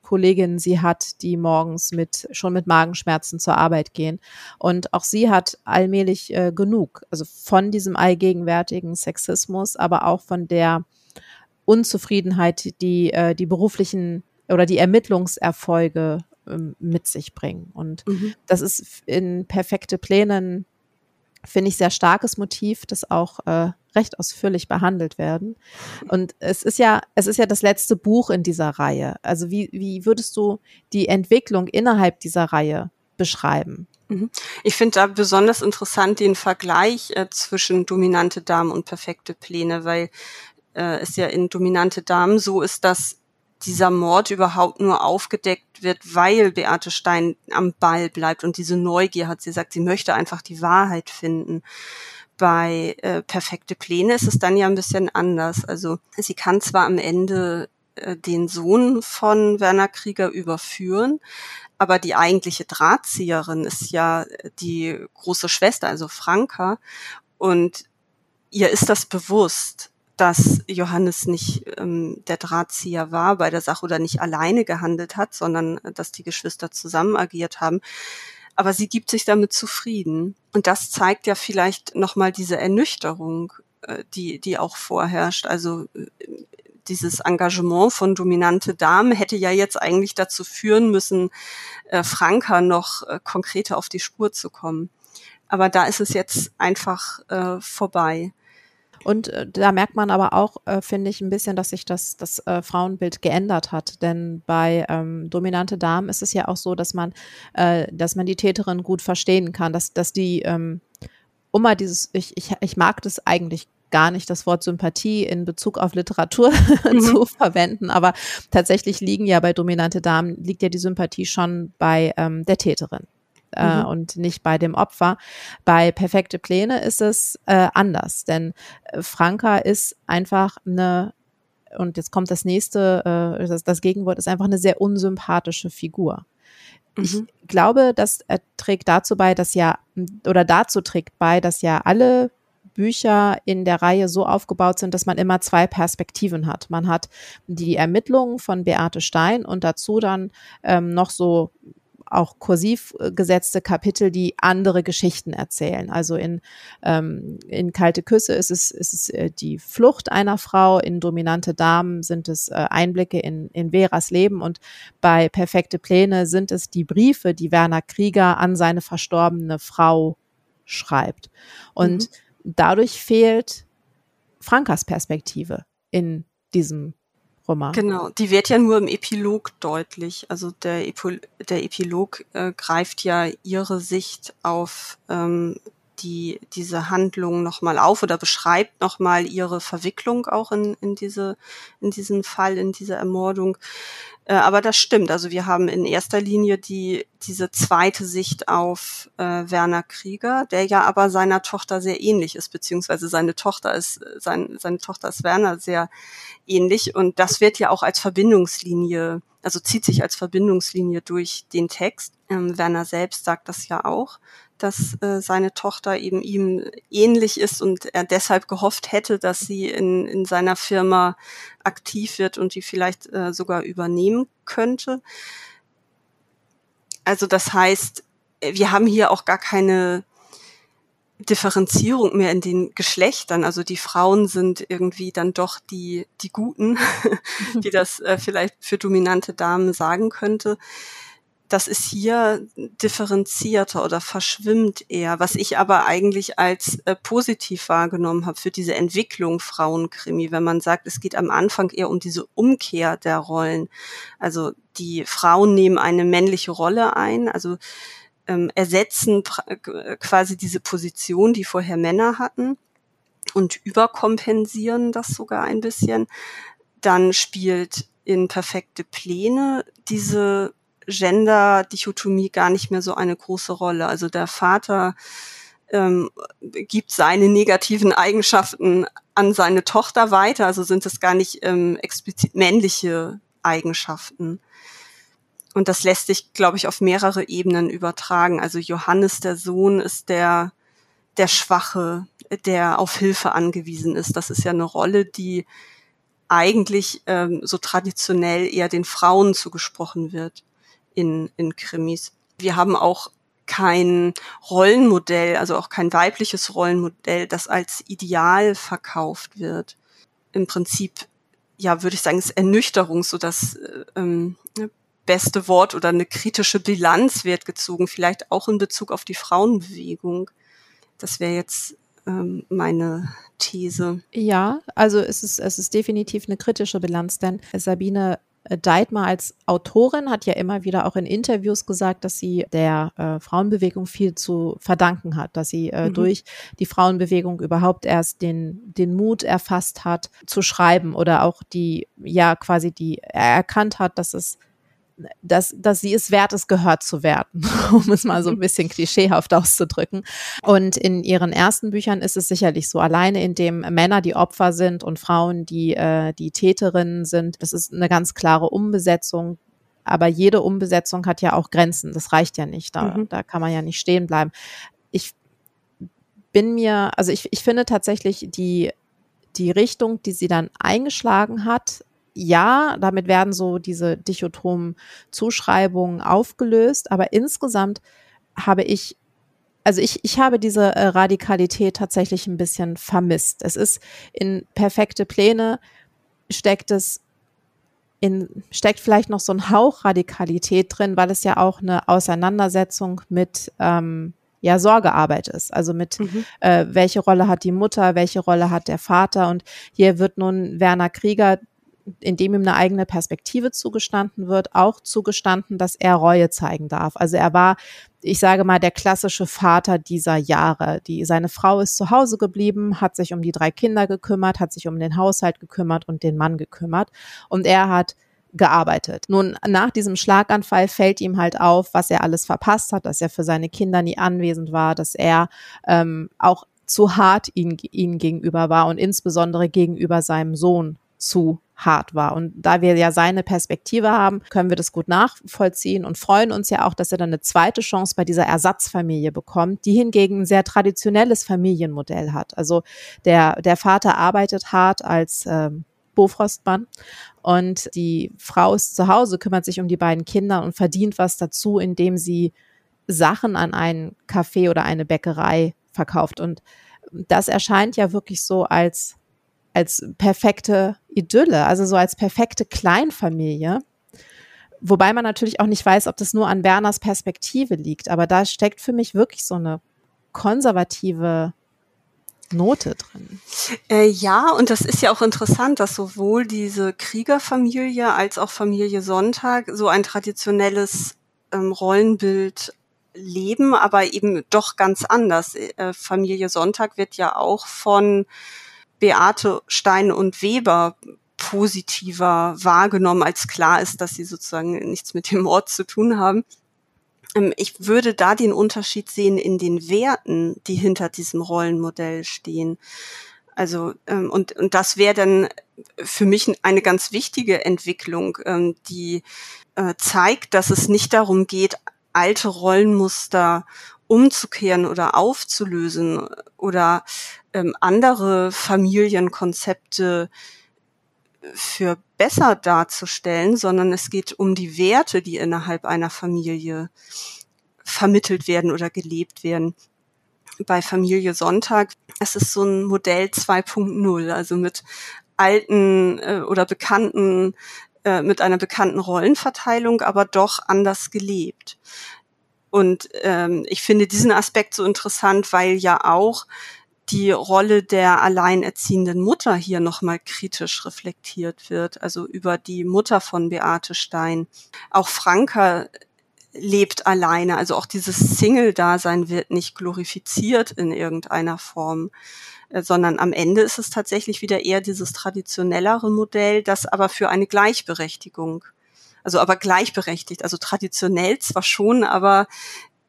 Kolleginnen sie hat, die morgens mit schon mit Magenschmerzen zur Arbeit gehen. Und auch sie hat allmählich äh, genug, also von diesem allgegenwärtigen Sexismus, aber auch von der Unzufriedenheit, die äh, die beruflichen oder die Ermittlungserfolge ähm, mit sich bringen. Und mhm. das ist in perfekte Plänen finde ich sehr starkes Motiv, das auch äh, recht ausführlich behandelt werden. Und es ist ja, es ist ja das letzte Buch in dieser Reihe. Also wie, wie würdest du die Entwicklung innerhalb dieser Reihe beschreiben? Mhm. Ich finde da besonders interessant den Vergleich äh, zwischen dominante Damen und perfekte Pläne, weil äh, es ja in dominante Damen so ist, dass dieser Mord überhaupt nur aufgedeckt wird, weil Beate Stein am Ball bleibt und diese Neugier hat. Sie sagt, sie möchte einfach die Wahrheit finden. Bei äh, perfekte Pläne ist es dann ja ein bisschen anders. Also sie kann zwar am Ende äh, den Sohn von Werner Krieger überführen. Aber die eigentliche Drahtzieherin ist ja die große Schwester, also Franka. Und ihr ist das bewusst, dass Johannes nicht ähm, der Drahtzieher war bei der Sache oder nicht alleine gehandelt hat, sondern äh, dass die Geschwister zusammen agiert haben. Aber sie gibt sich damit zufrieden. Und das zeigt ja vielleicht nochmal diese Ernüchterung, äh, die, die auch vorherrscht. Also äh, dieses Engagement von dominante Damen hätte ja jetzt eigentlich dazu führen müssen, äh, Franka noch äh, konkreter auf die Spur zu kommen. Aber da ist es jetzt einfach äh, vorbei. Und äh, da merkt man aber auch, äh, finde ich, ein bisschen, dass sich das, das äh, Frauenbild geändert hat. Denn bei ähm, dominante Damen ist es ja auch so, dass man, äh, dass man die Täterin gut verstehen kann, dass, dass die, ähm, um mal dieses, ich, ich, ich mag das eigentlich gar nicht das Wort Sympathie in Bezug auf Literatur *laughs* mhm. zu verwenden, aber tatsächlich liegen ja bei dominante Damen, liegt ja die Sympathie schon bei ähm, der Täterin. Äh, mhm. und nicht bei dem Opfer. Bei perfekte Pläne ist es äh, anders, denn äh, Franka ist einfach eine und jetzt kommt das nächste, äh, das, das Gegenwort ist einfach eine sehr unsympathische Figur. Mhm. Ich glaube, das trägt dazu bei, dass ja, oder dazu trägt bei, dass ja alle Bücher in der Reihe so aufgebaut sind, dass man immer zwei Perspektiven hat. Man hat die Ermittlungen von Beate Stein und dazu dann ähm, noch so auch kursiv äh, gesetzte Kapitel, die andere Geschichten erzählen. Also in, ähm, in Kalte Küsse ist es, ist es äh, die Flucht einer Frau, in Dominante Damen sind es äh, Einblicke in, in Veras Leben und bei Perfekte Pläne sind es die Briefe, die Werner Krieger an seine verstorbene Frau schreibt. Und mhm. dadurch fehlt Frankas Perspektive in diesem Roman. Genau, die wird ja nur im Epilog deutlich. Also der, Epi der Epilog äh, greift ja ihre Sicht auf ähm, die, diese Handlung nochmal auf oder beschreibt nochmal ihre Verwicklung auch in, in, diese, in diesen Fall, in diese Ermordung. Äh, aber das stimmt. Also wir haben in erster Linie die, diese zweite Sicht auf äh, Werner Krieger, der ja aber seiner Tochter sehr ähnlich ist, beziehungsweise seine Tochter ist, sein, seine Tochter ist Werner sehr ähnlich. Und das wird ja auch als Verbindungslinie, also zieht sich als Verbindungslinie durch den Text. Ähm, Werner selbst sagt das ja auch dass äh, seine Tochter eben ihm ähnlich ist und er deshalb gehofft hätte, dass sie in, in seiner Firma aktiv wird und die vielleicht äh, sogar übernehmen könnte. Also das heißt, wir haben hier auch gar keine Differenzierung mehr in den Geschlechtern. Also die Frauen sind irgendwie dann doch die, die Guten, *laughs* wie *laughs* das äh, vielleicht für dominante Damen sagen könnte das ist hier differenzierter oder verschwimmt eher, was ich aber eigentlich als äh, positiv wahrgenommen habe für diese Entwicklung Frauenkrimi, wenn man sagt, es geht am Anfang eher um diese Umkehr der Rollen. Also die Frauen nehmen eine männliche Rolle ein, also ähm, ersetzen äh, quasi diese Position, die vorher Männer hatten und überkompensieren das sogar ein bisschen. Dann spielt in perfekte Pläne diese Gender-Dichotomie gar nicht mehr so eine große Rolle. Also der Vater ähm, gibt seine negativen Eigenschaften an seine Tochter weiter, also sind es gar nicht ähm, explizit männliche Eigenschaften. Und das lässt sich, glaube ich, auf mehrere Ebenen übertragen. Also Johannes, der Sohn, ist der, der Schwache, der auf Hilfe angewiesen ist. Das ist ja eine Rolle, die eigentlich ähm, so traditionell eher den Frauen zugesprochen wird in, in Krimis. Wir haben auch kein Rollenmodell, also auch kein weibliches Rollenmodell, das als Ideal verkauft wird. Im Prinzip, ja, würde ich sagen, ist Ernüchterung so das äh, ähm, beste Wort oder eine kritische Bilanz wird gezogen, vielleicht auch in Bezug auf die Frauenbewegung. Das wäre jetzt ähm, meine These. Ja, also es ist, es ist definitiv eine kritische Bilanz, denn Sabine Deitmar als Autorin hat ja immer wieder auch in Interviews gesagt, dass sie der äh, Frauenbewegung viel zu verdanken hat, dass sie äh, mhm. durch die Frauenbewegung überhaupt erst den, den Mut erfasst hat, zu schreiben oder auch die, ja, quasi die, er erkannt hat, dass es dass, dass sie es wert ist, gehört zu werden, *laughs* um es mal so ein mhm. bisschen klischeehaft auszudrücken. Und in ihren ersten Büchern ist es sicherlich so, alleine in dem Männer die Opfer sind und Frauen die, äh, die Täterinnen sind. Das ist eine ganz klare Umbesetzung. Aber jede Umbesetzung hat ja auch Grenzen. Das reicht ja nicht. Da, mhm. da kann man ja nicht stehen bleiben. Ich bin mir, also ich, ich finde tatsächlich die, die Richtung, die sie dann eingeschlagen hat, ja, damit werden so diese dichotomen Zuschreibungen aufgelöst, aber insgesamt habe ich also ich, ich habe diese äh, Radikalität tatsächlich ein bisschen vermisst. Es ist in perfekte Pläne steckt es in, steckt vielleicht noch so ein Hauch Radikalität drin, weil es ja auch eine Auseinandersetzung mit ähm, ja Sorgearbeit ist. Also mit mhm. äh, welche Rolle hat die Mutter, welche Rolle hat der Vater und hier wird nun Werner Krieger indem ihm eine eigene Perspektive zugestanden wird, auch zugestanden, dass er Reue zeigen darf. Also er war, ich sage mal, der klassische Vater dieser Jahre. Die, seine Frau ist zu Hause geblieben, hat sich um die drei Kinder gekümmert, hat sich um den Haushalt gekümmert und den Mann gekümmert. Und er hat gearbeitet. Nun, nach diesem Schlaganfall fällt ihm halt auf, was er alles verpasst hat, dass er für seine Kinder nie anwesend war, dass er ähm, auch zu hart ihnen, ihnen gegenüber war und insbesondere gegenüber seinem Sohn zu hart war. Und da wir ja seine Perspektive haben, können wir das gut nachvollziehen und freuen uns ja auch, dass er dann eine zweite Chance bei dieser Ersatzfamilie bekommt, die hingegen ein sehr traditionelles Familienmodell hat. Also der, der Vater arbeitet hart als ähm, Bofrostmann und die Frau ist zu Hause, kümmert sich um die beiden Kinder und verdient was dazu, indem sie Sachen an einen Café oder eine Bäckerei verkauft. Und das erscheint ja wirklich so als als perfekte Idylle, also so als perfekte Kleinfamilie. Wobei man natürlich auch nicht weiß, ob das nur an Werners Perspektive liegt, aber da steckt für mich wirklich so eine konservative Note drin. Äh, ja, und das ist ja auch interessant, dass sowohl diese Kriegerfamilie als auch Familie Sonntag so ein traditionelles ähm, Rollenbild leben, aber eben doch ganz anders. Äh, Familie Sonntag wird ja auch von Beate Stein und Weber positiver wahrgenommen, als klar ist, dass sie sozusagen nichts mit dem Ort zu tun haben. Ähm, ich würde da den Unterschied sehen in den Werten, die hinter diesem Rollenmodell stehen. Also, ähm, und, und das wäre dann für mich eine ganz wichtige Entwicklung, ähm, die äh, zeigt, dass es nicht darum geht, alte Rollenmuster umzukehren oder aufzulösen oder ähm, andere Familienkonzepte für besser darzustellen, sondern es geht um die Werte, die innerhalb einer Familie vermittelt werden oder gelebt werden. Bei Familie Sonntag, es ist so ein Modell 2.0, also mit alten äh, oder bekannten, äh, mit einer bekannten Rollenverteilung, aber doch anders gelebt. Und ähm, ich finde diesen Aspekt so interessant, weil ja auch die Rolle der alleinerziehenden Mutter hier nochmal kritisch reflektiert wird, also über die Mutter von Beate Stein. Auch Franka lebt alleine, also auch dieses Single-Dasein wird nicht glorifiziert in irgendeiner Form, äh, sondern am Ende ist es tatsächlich wieder eher dieses traditionellere Modell, das aber für eine Gleichberechtigung also aber gleichberechtigt, also traditionell zwar schon, aber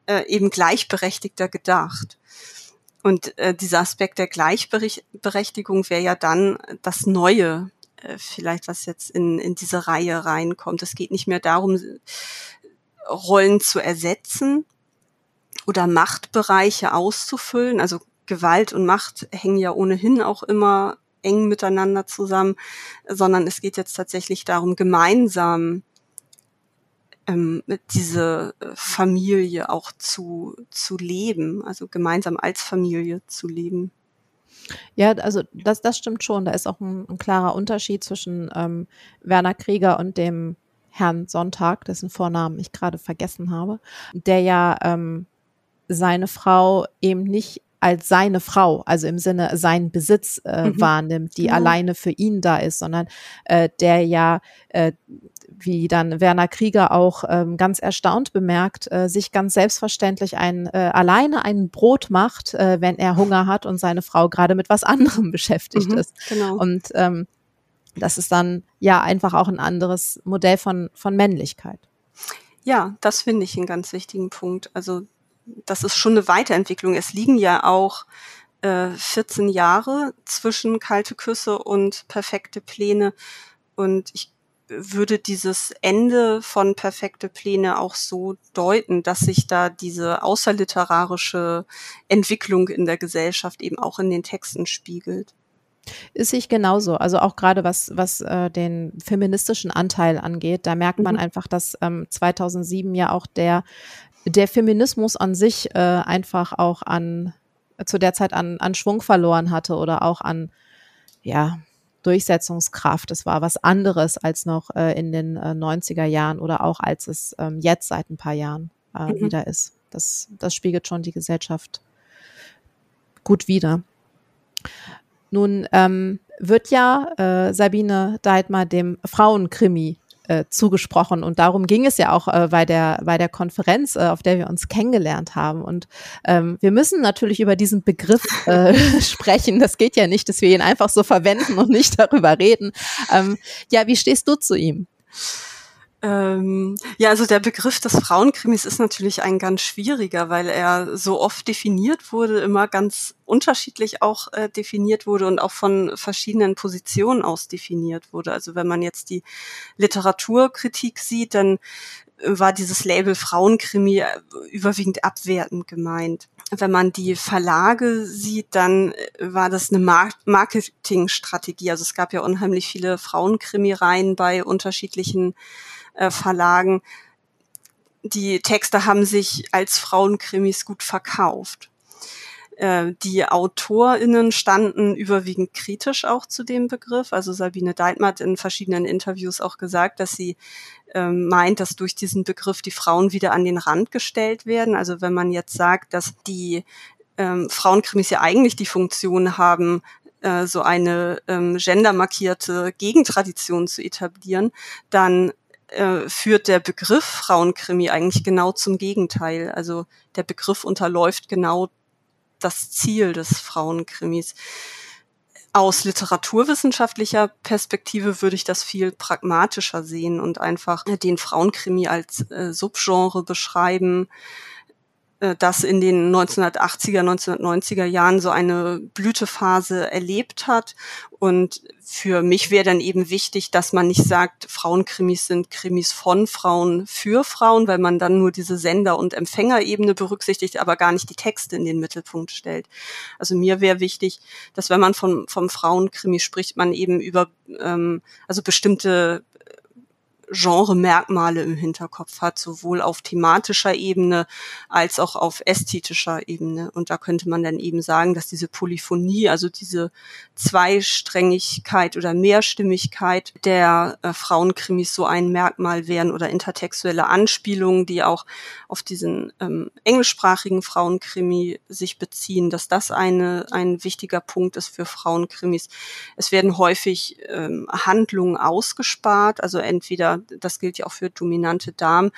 äh, eben gleichberechtigter gedacht. Und äh, dieser Aspekt der Gleichberechtigung wäre ja dann das Neue, äh, vielleicht was jetzt in, in diese Reihe reinkommt. Es geht nicht mehr darum, Rollen zu ersetzen oder Machtbereiche auszufüllen. Also Gewalt und Macht hängen ja ohnehin auch immer eng miteinander zusammen, sondern es geht jetzt tatsächlich darum, gemeinsam ähm, diese äh, Familie auch zu, zu leben, also gemeinsam als Familie zu leben. Ja, also das, das stimmt schon. Da ist auch ein, ein klarer Unterschied zwischen ähm, Werner Krieger und dem Herrn Sonntag, dessen Vornamen ich gerade vergessen habe, der ja ähm, seine Frau eben nicht als seine Frau, also im Sinne sein Besitz äh, mhm. wahrnimmt, die ja. alleine für ihn da ist, sondern äh, der ja äh, wie dann Werner Krieger auch ähm, ganz erstaunt bemerkt, äh, sich ganz selbstverständlich ein, äh, alleine ein Brot macht, äh, wenn er Hunger hat und seine Frau gerade mit was anderem *laughs* beschäftigt mhm, ist. Genau. Und ähm, das ist dann ja einfach auch ein anderes Modell von, von Männlichkeit. Ja, das finde ich einen ganz wichtigen Punkt. Also das ist schon eine Weiterentwicklung. Es liegen ja auch äh, 14 Jahre zwischen kalte Küsse und perfekte Pläne. Und ich würde dieses Ende von perfekte Pläne auch so deuten, dass sich da diese außerliterarische Entwicklung in der Gesellschaft eben auch in den Texten spiegelt. Ist sich genauso. Also auch gerade was, was äh, den feministischen Anteil angeht, da merkt man mhm. einfach, dass ähm, 2007 ja auch der, der Feminismus an sich äh, einfach auch an, zu der Zeit an, an Schwung verloren hatte oder auch an, ja, Durchsetzungskraft. Es war was anderes als noch äh, in den äh, 90er Jahren oder auch als es ähm, jetzt seit ein paar Jahren äh, mhm. wieder ist. Das, das spiegelt schon die Gesellschaft gut wider. Nun ähm, wird ja äh, Sabine Deitmar dem Frauenkrimi äh, zugesprochen. Und darum ging es ja auch äh, bei, der, bei der Konferenz, äh, auf der wir uns kennengelernt haben. Und ähm, wir müssen natürlich über diesen Begriff äh, *laughs* sprechen. Das geht ja nicht, dass wir ihn einfach so verwenden und nicht darüber reden. Ähm, ja, wie stehst du zu ihm? Ähm, ja, also der Begriff des Frauenkrimis ist natürlich ein ganz schwieriger, weil er so oft definiert wurde, immer ganz unterschiedlich auch äh, definiert wurde und auch von verschiedenen Positionen aus definiert wurde. Also wenn man jetzt die Literaturkritik sieht, dann war dieses Label Frauenkrimi äh, überwiegend abwertend gemeint. Wenn man die Verlage sieht, dann äh, war das eine Marketingstrategie. Also es gab ja unheimlich viele Frauenkrimireihen bei unterschiedlichen äh, Verlagen. Die Texte haben sich als Frauenkrimis gut verkauft. Äh, die AutorInnen standen überwiegend kritisch auch zu dem Begriff. Also Sabine Deitmer hat in verschiedenen Interviews auch gesagt, dass sie ähm, meint, dass durch diesen Begriff die Frauen wieder an den Rand gestellt werden. Also wenn man jetzt sagt, dass die ähm, Frauenkrimis ja eigentlich die Funktion haben, äh, so eine ähm, gendermarkierte Gegentradition zu etablieren, dann äh, führt der Begriff Frauenkrimi eigentlich genau zum Gegenteil. Also der Begriff unterläuft genau das Ziel des Frauenkrimis. Aus literaturwissenschaftlicher Perspektive würde ich das viel pragmatischer sehen und einfach den Frauenkrimi als äh, Subgenre beschreiben, das in den 1980er, 1990er Jahren so eine Blütephase erlebt hat. Und für mich wäre dann eben wichtig, dass man nicht sagt, Frauenkrimis sind Krimis von Frauen für Frauen, weil man dann nur diese Sender- und Empfängerebene berücksichtigt, aber gar nicht die Texte in den Mittelpunkt stellt. Also mir wäre wichtig, dass wenn man von, vom Frauenkrimi spricht, man eben über ähm, also bestimmte Genre-Merkmale im Hinterkopf hat, sowohl auf thematischer Ebene als auch auf ästhetischer Ebene. Und da könnte man dann eben sagen, dass diese Polyphonie, also diese Zweisträngigkeit oder Mehrstimmigkeit der äh, Frauenkrimis so ein Merkmal wären oder intertextuelle Anspielungen, die auch auf diesen ähm, englischsprachigen Frauenkrimi sich beziehen, dass das eine, ein wichtiger Punkt ist für Frauenkrimis. Es werden häufig ähm, Handlungen ausgespart, also entweder das gilt ja auch für dominante Damen,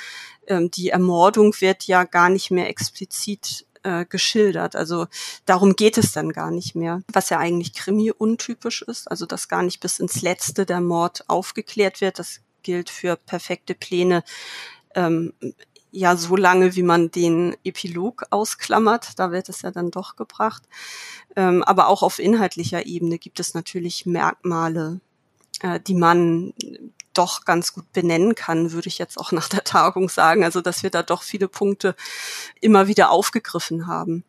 ähm, die Ermordung wird ja gar nicht mehr explizit äh, geschildert. Also darum geht es dann gar nicht mehr, was ja eigentlich Krimi untypisch ist, also dass gar nicht bis ins Letzte der Mord aufgeklärt wird. Das gilt für perfekte Pläne. Ähm, ja, so lange, wie man den Epilog ausklammert, da wird es ja dann doch gebracht. Ähm, aber auch auf inhaltlicher Ebene gibt es natürlich Merkmale, äh, die man doch ganz gut benennen kann, würde ich jetzt auch nach der Tagung sagen. Also dass wir da doch viele Punkte immer wieder aufgegriffen haben.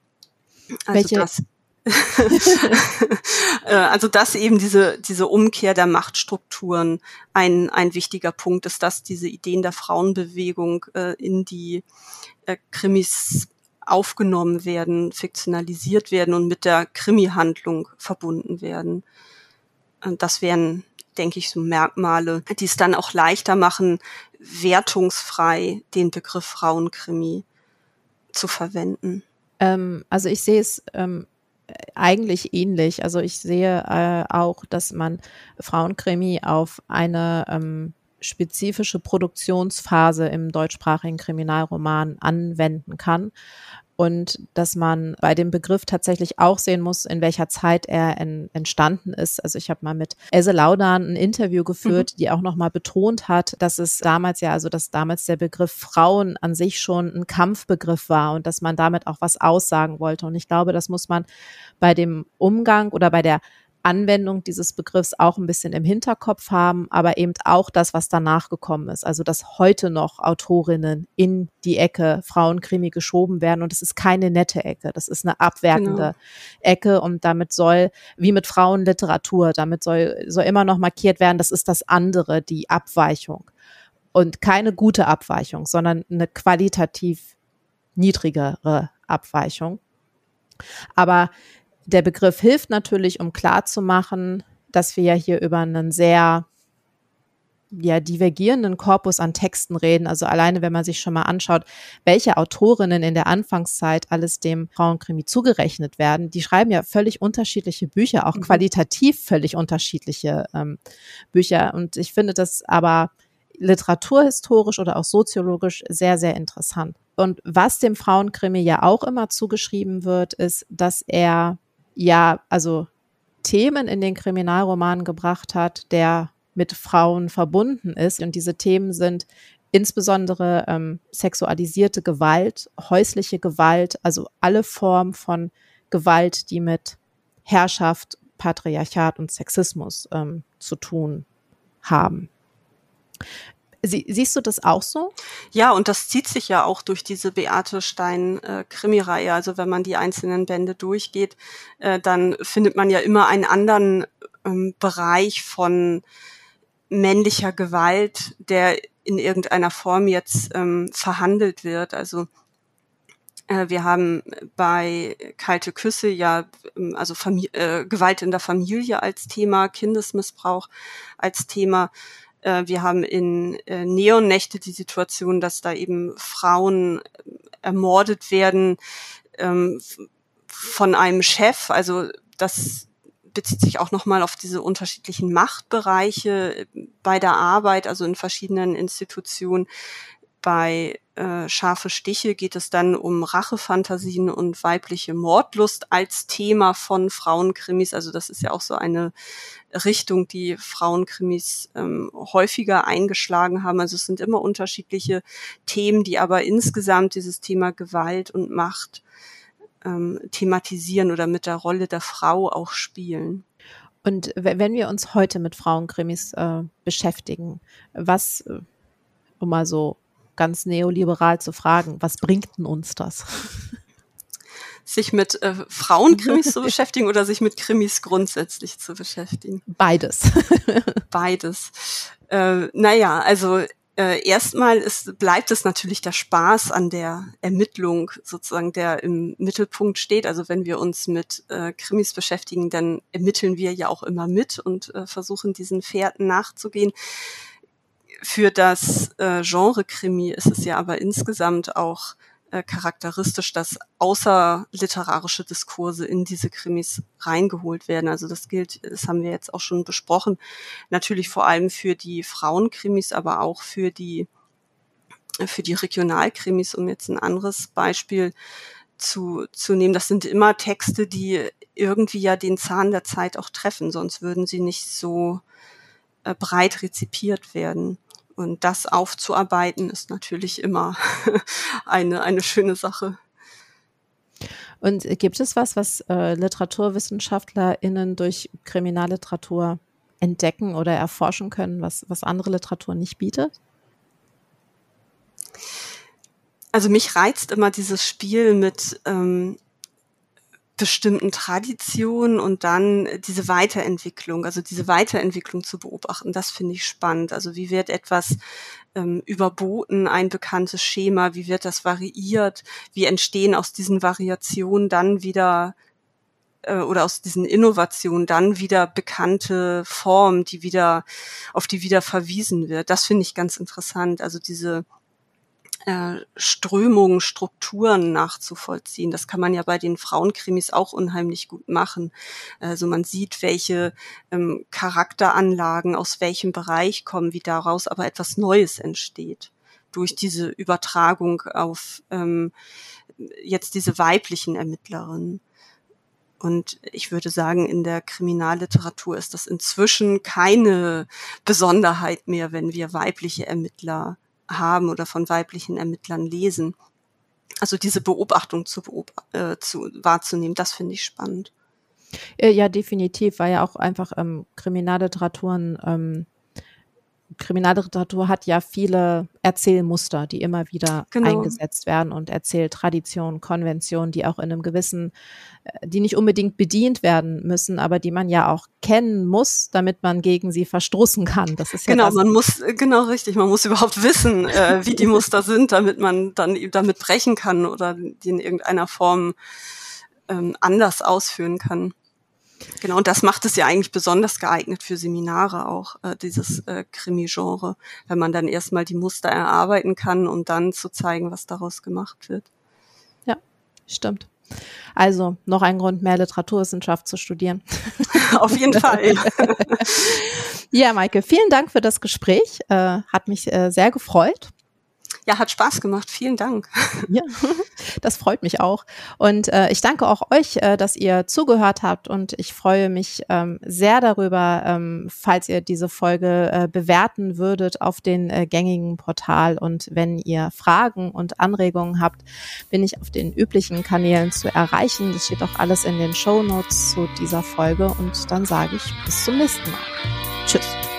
Also Welche? das *laughs* äh, also dass eben diese, diese Umkehr der Machtstrukturen ein, ein wichtiger Punkt ist, dass diese Ideen der Frauenbewegung äh, in die äh, Krimis aufgenommen werden, fiktionalisiert werden und mit der Krimi-Handlung verbunden werden. Das wären denke ich, so Merkmale, die es dann auch leichter machen, wertungsfrei den Begriff Frauenkrimi zu verwenden. Ähm, also ich sehe es ähm, eigentlich ähnlich. Also ich sehe äh, auch, dass man Frauenkrimi auf eine ähm, spezifische Produktionsphase im deutschsprachigen Kriminalroman anwenden kann. Und dass man bei dem Begriff tatsächlich auch sehen muss, in welcher Zeit er en, entstanden ist. Also ich habe mal mit Else Laudan ein Interview geführt, mhm. die auch nochmal betont hat, dass es damals ja, also dass damals der Begriff Frauen an sich schon ein Kampfbegriff war und dass man damit auch was aussagen wollte. Und ich glaube, das muss man bei dem Umgang oder bei der Anwendung dieses Begriffs auch ein bisschen im Hinterkopf haben, aber eben auch das, was danach gekommen ist. Also, dass heute noch Autorinnen in die Ecke Frauenkrimi geschoben werden und es ist keine nette Ecke, das ist eine abwertende genau. Ecke und damit soll, wie mit Frauenliteratur, damit soll, soll immer noch markiert werden, das ist das andere, die Abweichung. Und keine gute Abweichung, sondern eine qualitativ niedrigere Abweichung. Aber der Begriff hilft natürlich, um klarzumachen, dass wir ja hier über einen sehr ja, divergierenden Korpus an Texten reden. Also alleine, wenn man sich schon mal anschaut, welche Autorinnen in der Anfangszeit alles dem Frauenkrimi zugerechnet werden, die schreiben ja völlig unterschiedliche Bücher, auch mhm. qualitativ völlig unterschiedliche ähm, Bücher. Und ich finde das aber literaturhistorisch oder auch soziologisch sehr, sehr interessant. Und was dem Frauenkrimi ja auch immer zugeschrieben wird, ist, dass er ja, also Themen in den Kriminalromanen gebracht hat, der mit Frauen verbunden ist. Und diese Themen sind insbesondere ähm, sexualisierte Gewalt, häusliche Gewalt, also alle Formen von Gewalt, die mit Herrschaft, Patriarchat und Sexismus ähm, zu tun haben. Sie, siehst du das auch so? Ja, und das zieht sich ja auch durch diese Beate Stein äh, Krimireihe. Also wenn man die einzelnen Bände durchgeht, äh, dann findet man ja immer einen anderen ähm, Bereich von männlicher Gewalt, der in irgendeiner Form jetzt ähm, verhandelt wird. Also äh, wir haben bei Kalte Küsse ja ähm, also Famili äh, Gewalt in der Familie als Thema, Kindesmissbrauch als Thema. Äh, wir haben in äh, Neonnächte die Situation, dass da eben Frauen äh, ermordet werden ähm, von einem Chef. Also das bezieht sich auch nochmal auf diese unterschiedlichen Machtbereiche bei der Arbeit, also in verschiedenen Institutionen. Bei äh, Scharfe Stiche geht es dann um Rachefantasien und weibliche Mordlust als Thema von Frauenkrimis. Also das ist ja auch so eine Richtung, die Frauenkrimis ähm, häufiger eingeschlagen haben. Also es sind immer unterschiedliche Themen, die aber insgesamt dieses Thema Gewalt und Macht ähm, thematisieren oder mit der Rolle der Frau auch spielen. Und wenn wir uns heute mit Frauenkrimis äh, beschäftigen, was, äh, um mal so ganz neoliberal zu fragen, was bringt denn uns das? Sich mit äh, Frauenkrimis *laughs* zu beschäftigen oder sich mit Krimis grundsätzlich zu beschäftigen? Beides. *laughs* Beides. Äh, naja, also äh, erstmal ist, bleibt es natürlich der Spaß an der Ermittlung sozusagen, der im Mittelpunkt steht. Also wenn wir uns mit äh, Krimis beschäftigen, dann ermitteln wir ja auch immer mit und äh, versuchen diesen Fährten nachzugehen. Für das äh, Genre Krimi ist es ja aber insgesamt auch äh, charakteristisch, dass außerliterarische Diskurse in diese Krimis reingeholt werden. Also das gilt, das haben wir jetzt auch schon besprochen, natürlich vor allem für die Frauenkrimis, aber auch für die für die Regionalkrimis, um jetzt ein anderes Beispiel zu, zu nehmen. Das sind immer Texte, die irgendwie ja den Zahn der Zeit auch treffen, sonst würden sie nicht so äh, breit rezipiert werden. Und das aufzuarbeiten ist natürlich immer *laughs* eine, eine schöne Sache. Und gibt es was, was äh, LiteraturwissenschaftlerInnen durch Kriminalliteratur entdecken oder erforschen können, was, was andere Literatur nicht bietet? Also mich reizt immer dieses Spiel mit ähm, bestimmten Traditionen und dann diese Weiterentwicklung, also diese Weiterentwicklung zu beobachten, das finde ich spannend. Also wie wird etwas ähm, überboten, ein bekanntes Schema, wie wird das variiert, wie entstehen aus diesen Variationen dann wieder äh, oder aus diesen Innovationen dann wieder bekannte Formen, die wieder, auf die wieder verwiesen wird. Das finde ich ganz interessant. Also diese Strömungen, Strukturen nachzuvollziehen. Das kann man ja bei den Frauenkrimis auch unheimlich gut machen. Also man sieht, welche ähm, Charakteranlagen aus welchem Bereich kommen, wie daraus aber etwas Neues entsteht. durch diese Übertragung auf ähm, jetzt diese weiblichen Ermittlerinnen. Und ich würde sagen, in der Kriminalliteratur ist das inzwischen keine Besonderheit mehr, wenn wir weibliche Ermittler haben oder von weiblichen Ermittlern lesen. Also diese Beobachtung zu, beob äh, zu wahrzunehmen, das finde ich spannend. Äh, ja, definitiv, weil ja auch einfach ähm, Kriminalliteraturen ähm, Kriminalliteratur hat ja viele Erzählmuster, die immer wieder genau. eingesetzt werden und Erzähltraditionen, Konventionen, die auch in einem gewissen, äh, die nicht unbedingt bedient werden müssen, aber die man ja auch kennen muss, damit man gegen sie verstoßen kann. Das ist ja genau, das. man muss äh, genau richtig, man muss überhaupt wissen, äh, wie die Muster sind, damit man dann damit brechen kann oder die in irgendeiner Form ähm, anders ausführen kann. Genau, und das macht es ja eigentlich besonders geeignet für Seminare auch, äh, dieses äh, Krimi-Genre, wenn man dann erstmal die Muster erarbeiten kann, um dann zu zeigen, was daraus gemacht wird. Ja, stimmt. Also noch ein Grund, mehr Literaturwissenschaft zu studieren. *laughs* Auf jeden Fall. *laughs* *laughs* ja, Maike, vielen Dank für das Gespräch. Äh, hat mich äh, sehr gefreut. Ja, hat Spaß gemacht. Vielen Dank. Ja, das freut mich auch. Und äh, ich danke auch euch, äh, dass ihr zugehört habt. Und ich freue mich ähm, sehr darüber, ähm, falls ihr diese Folge äh, bewerten würdet auf den äh, gängigen Portal. Und wenn ihr Fragen und Anregungen habt, bin ich auf den üblichen Kanälen zu erreichen. Das steht auch alles in den Show Notes zu dieser Folge. Und dann sage ich bis zum nächsten Mal. Tschüss.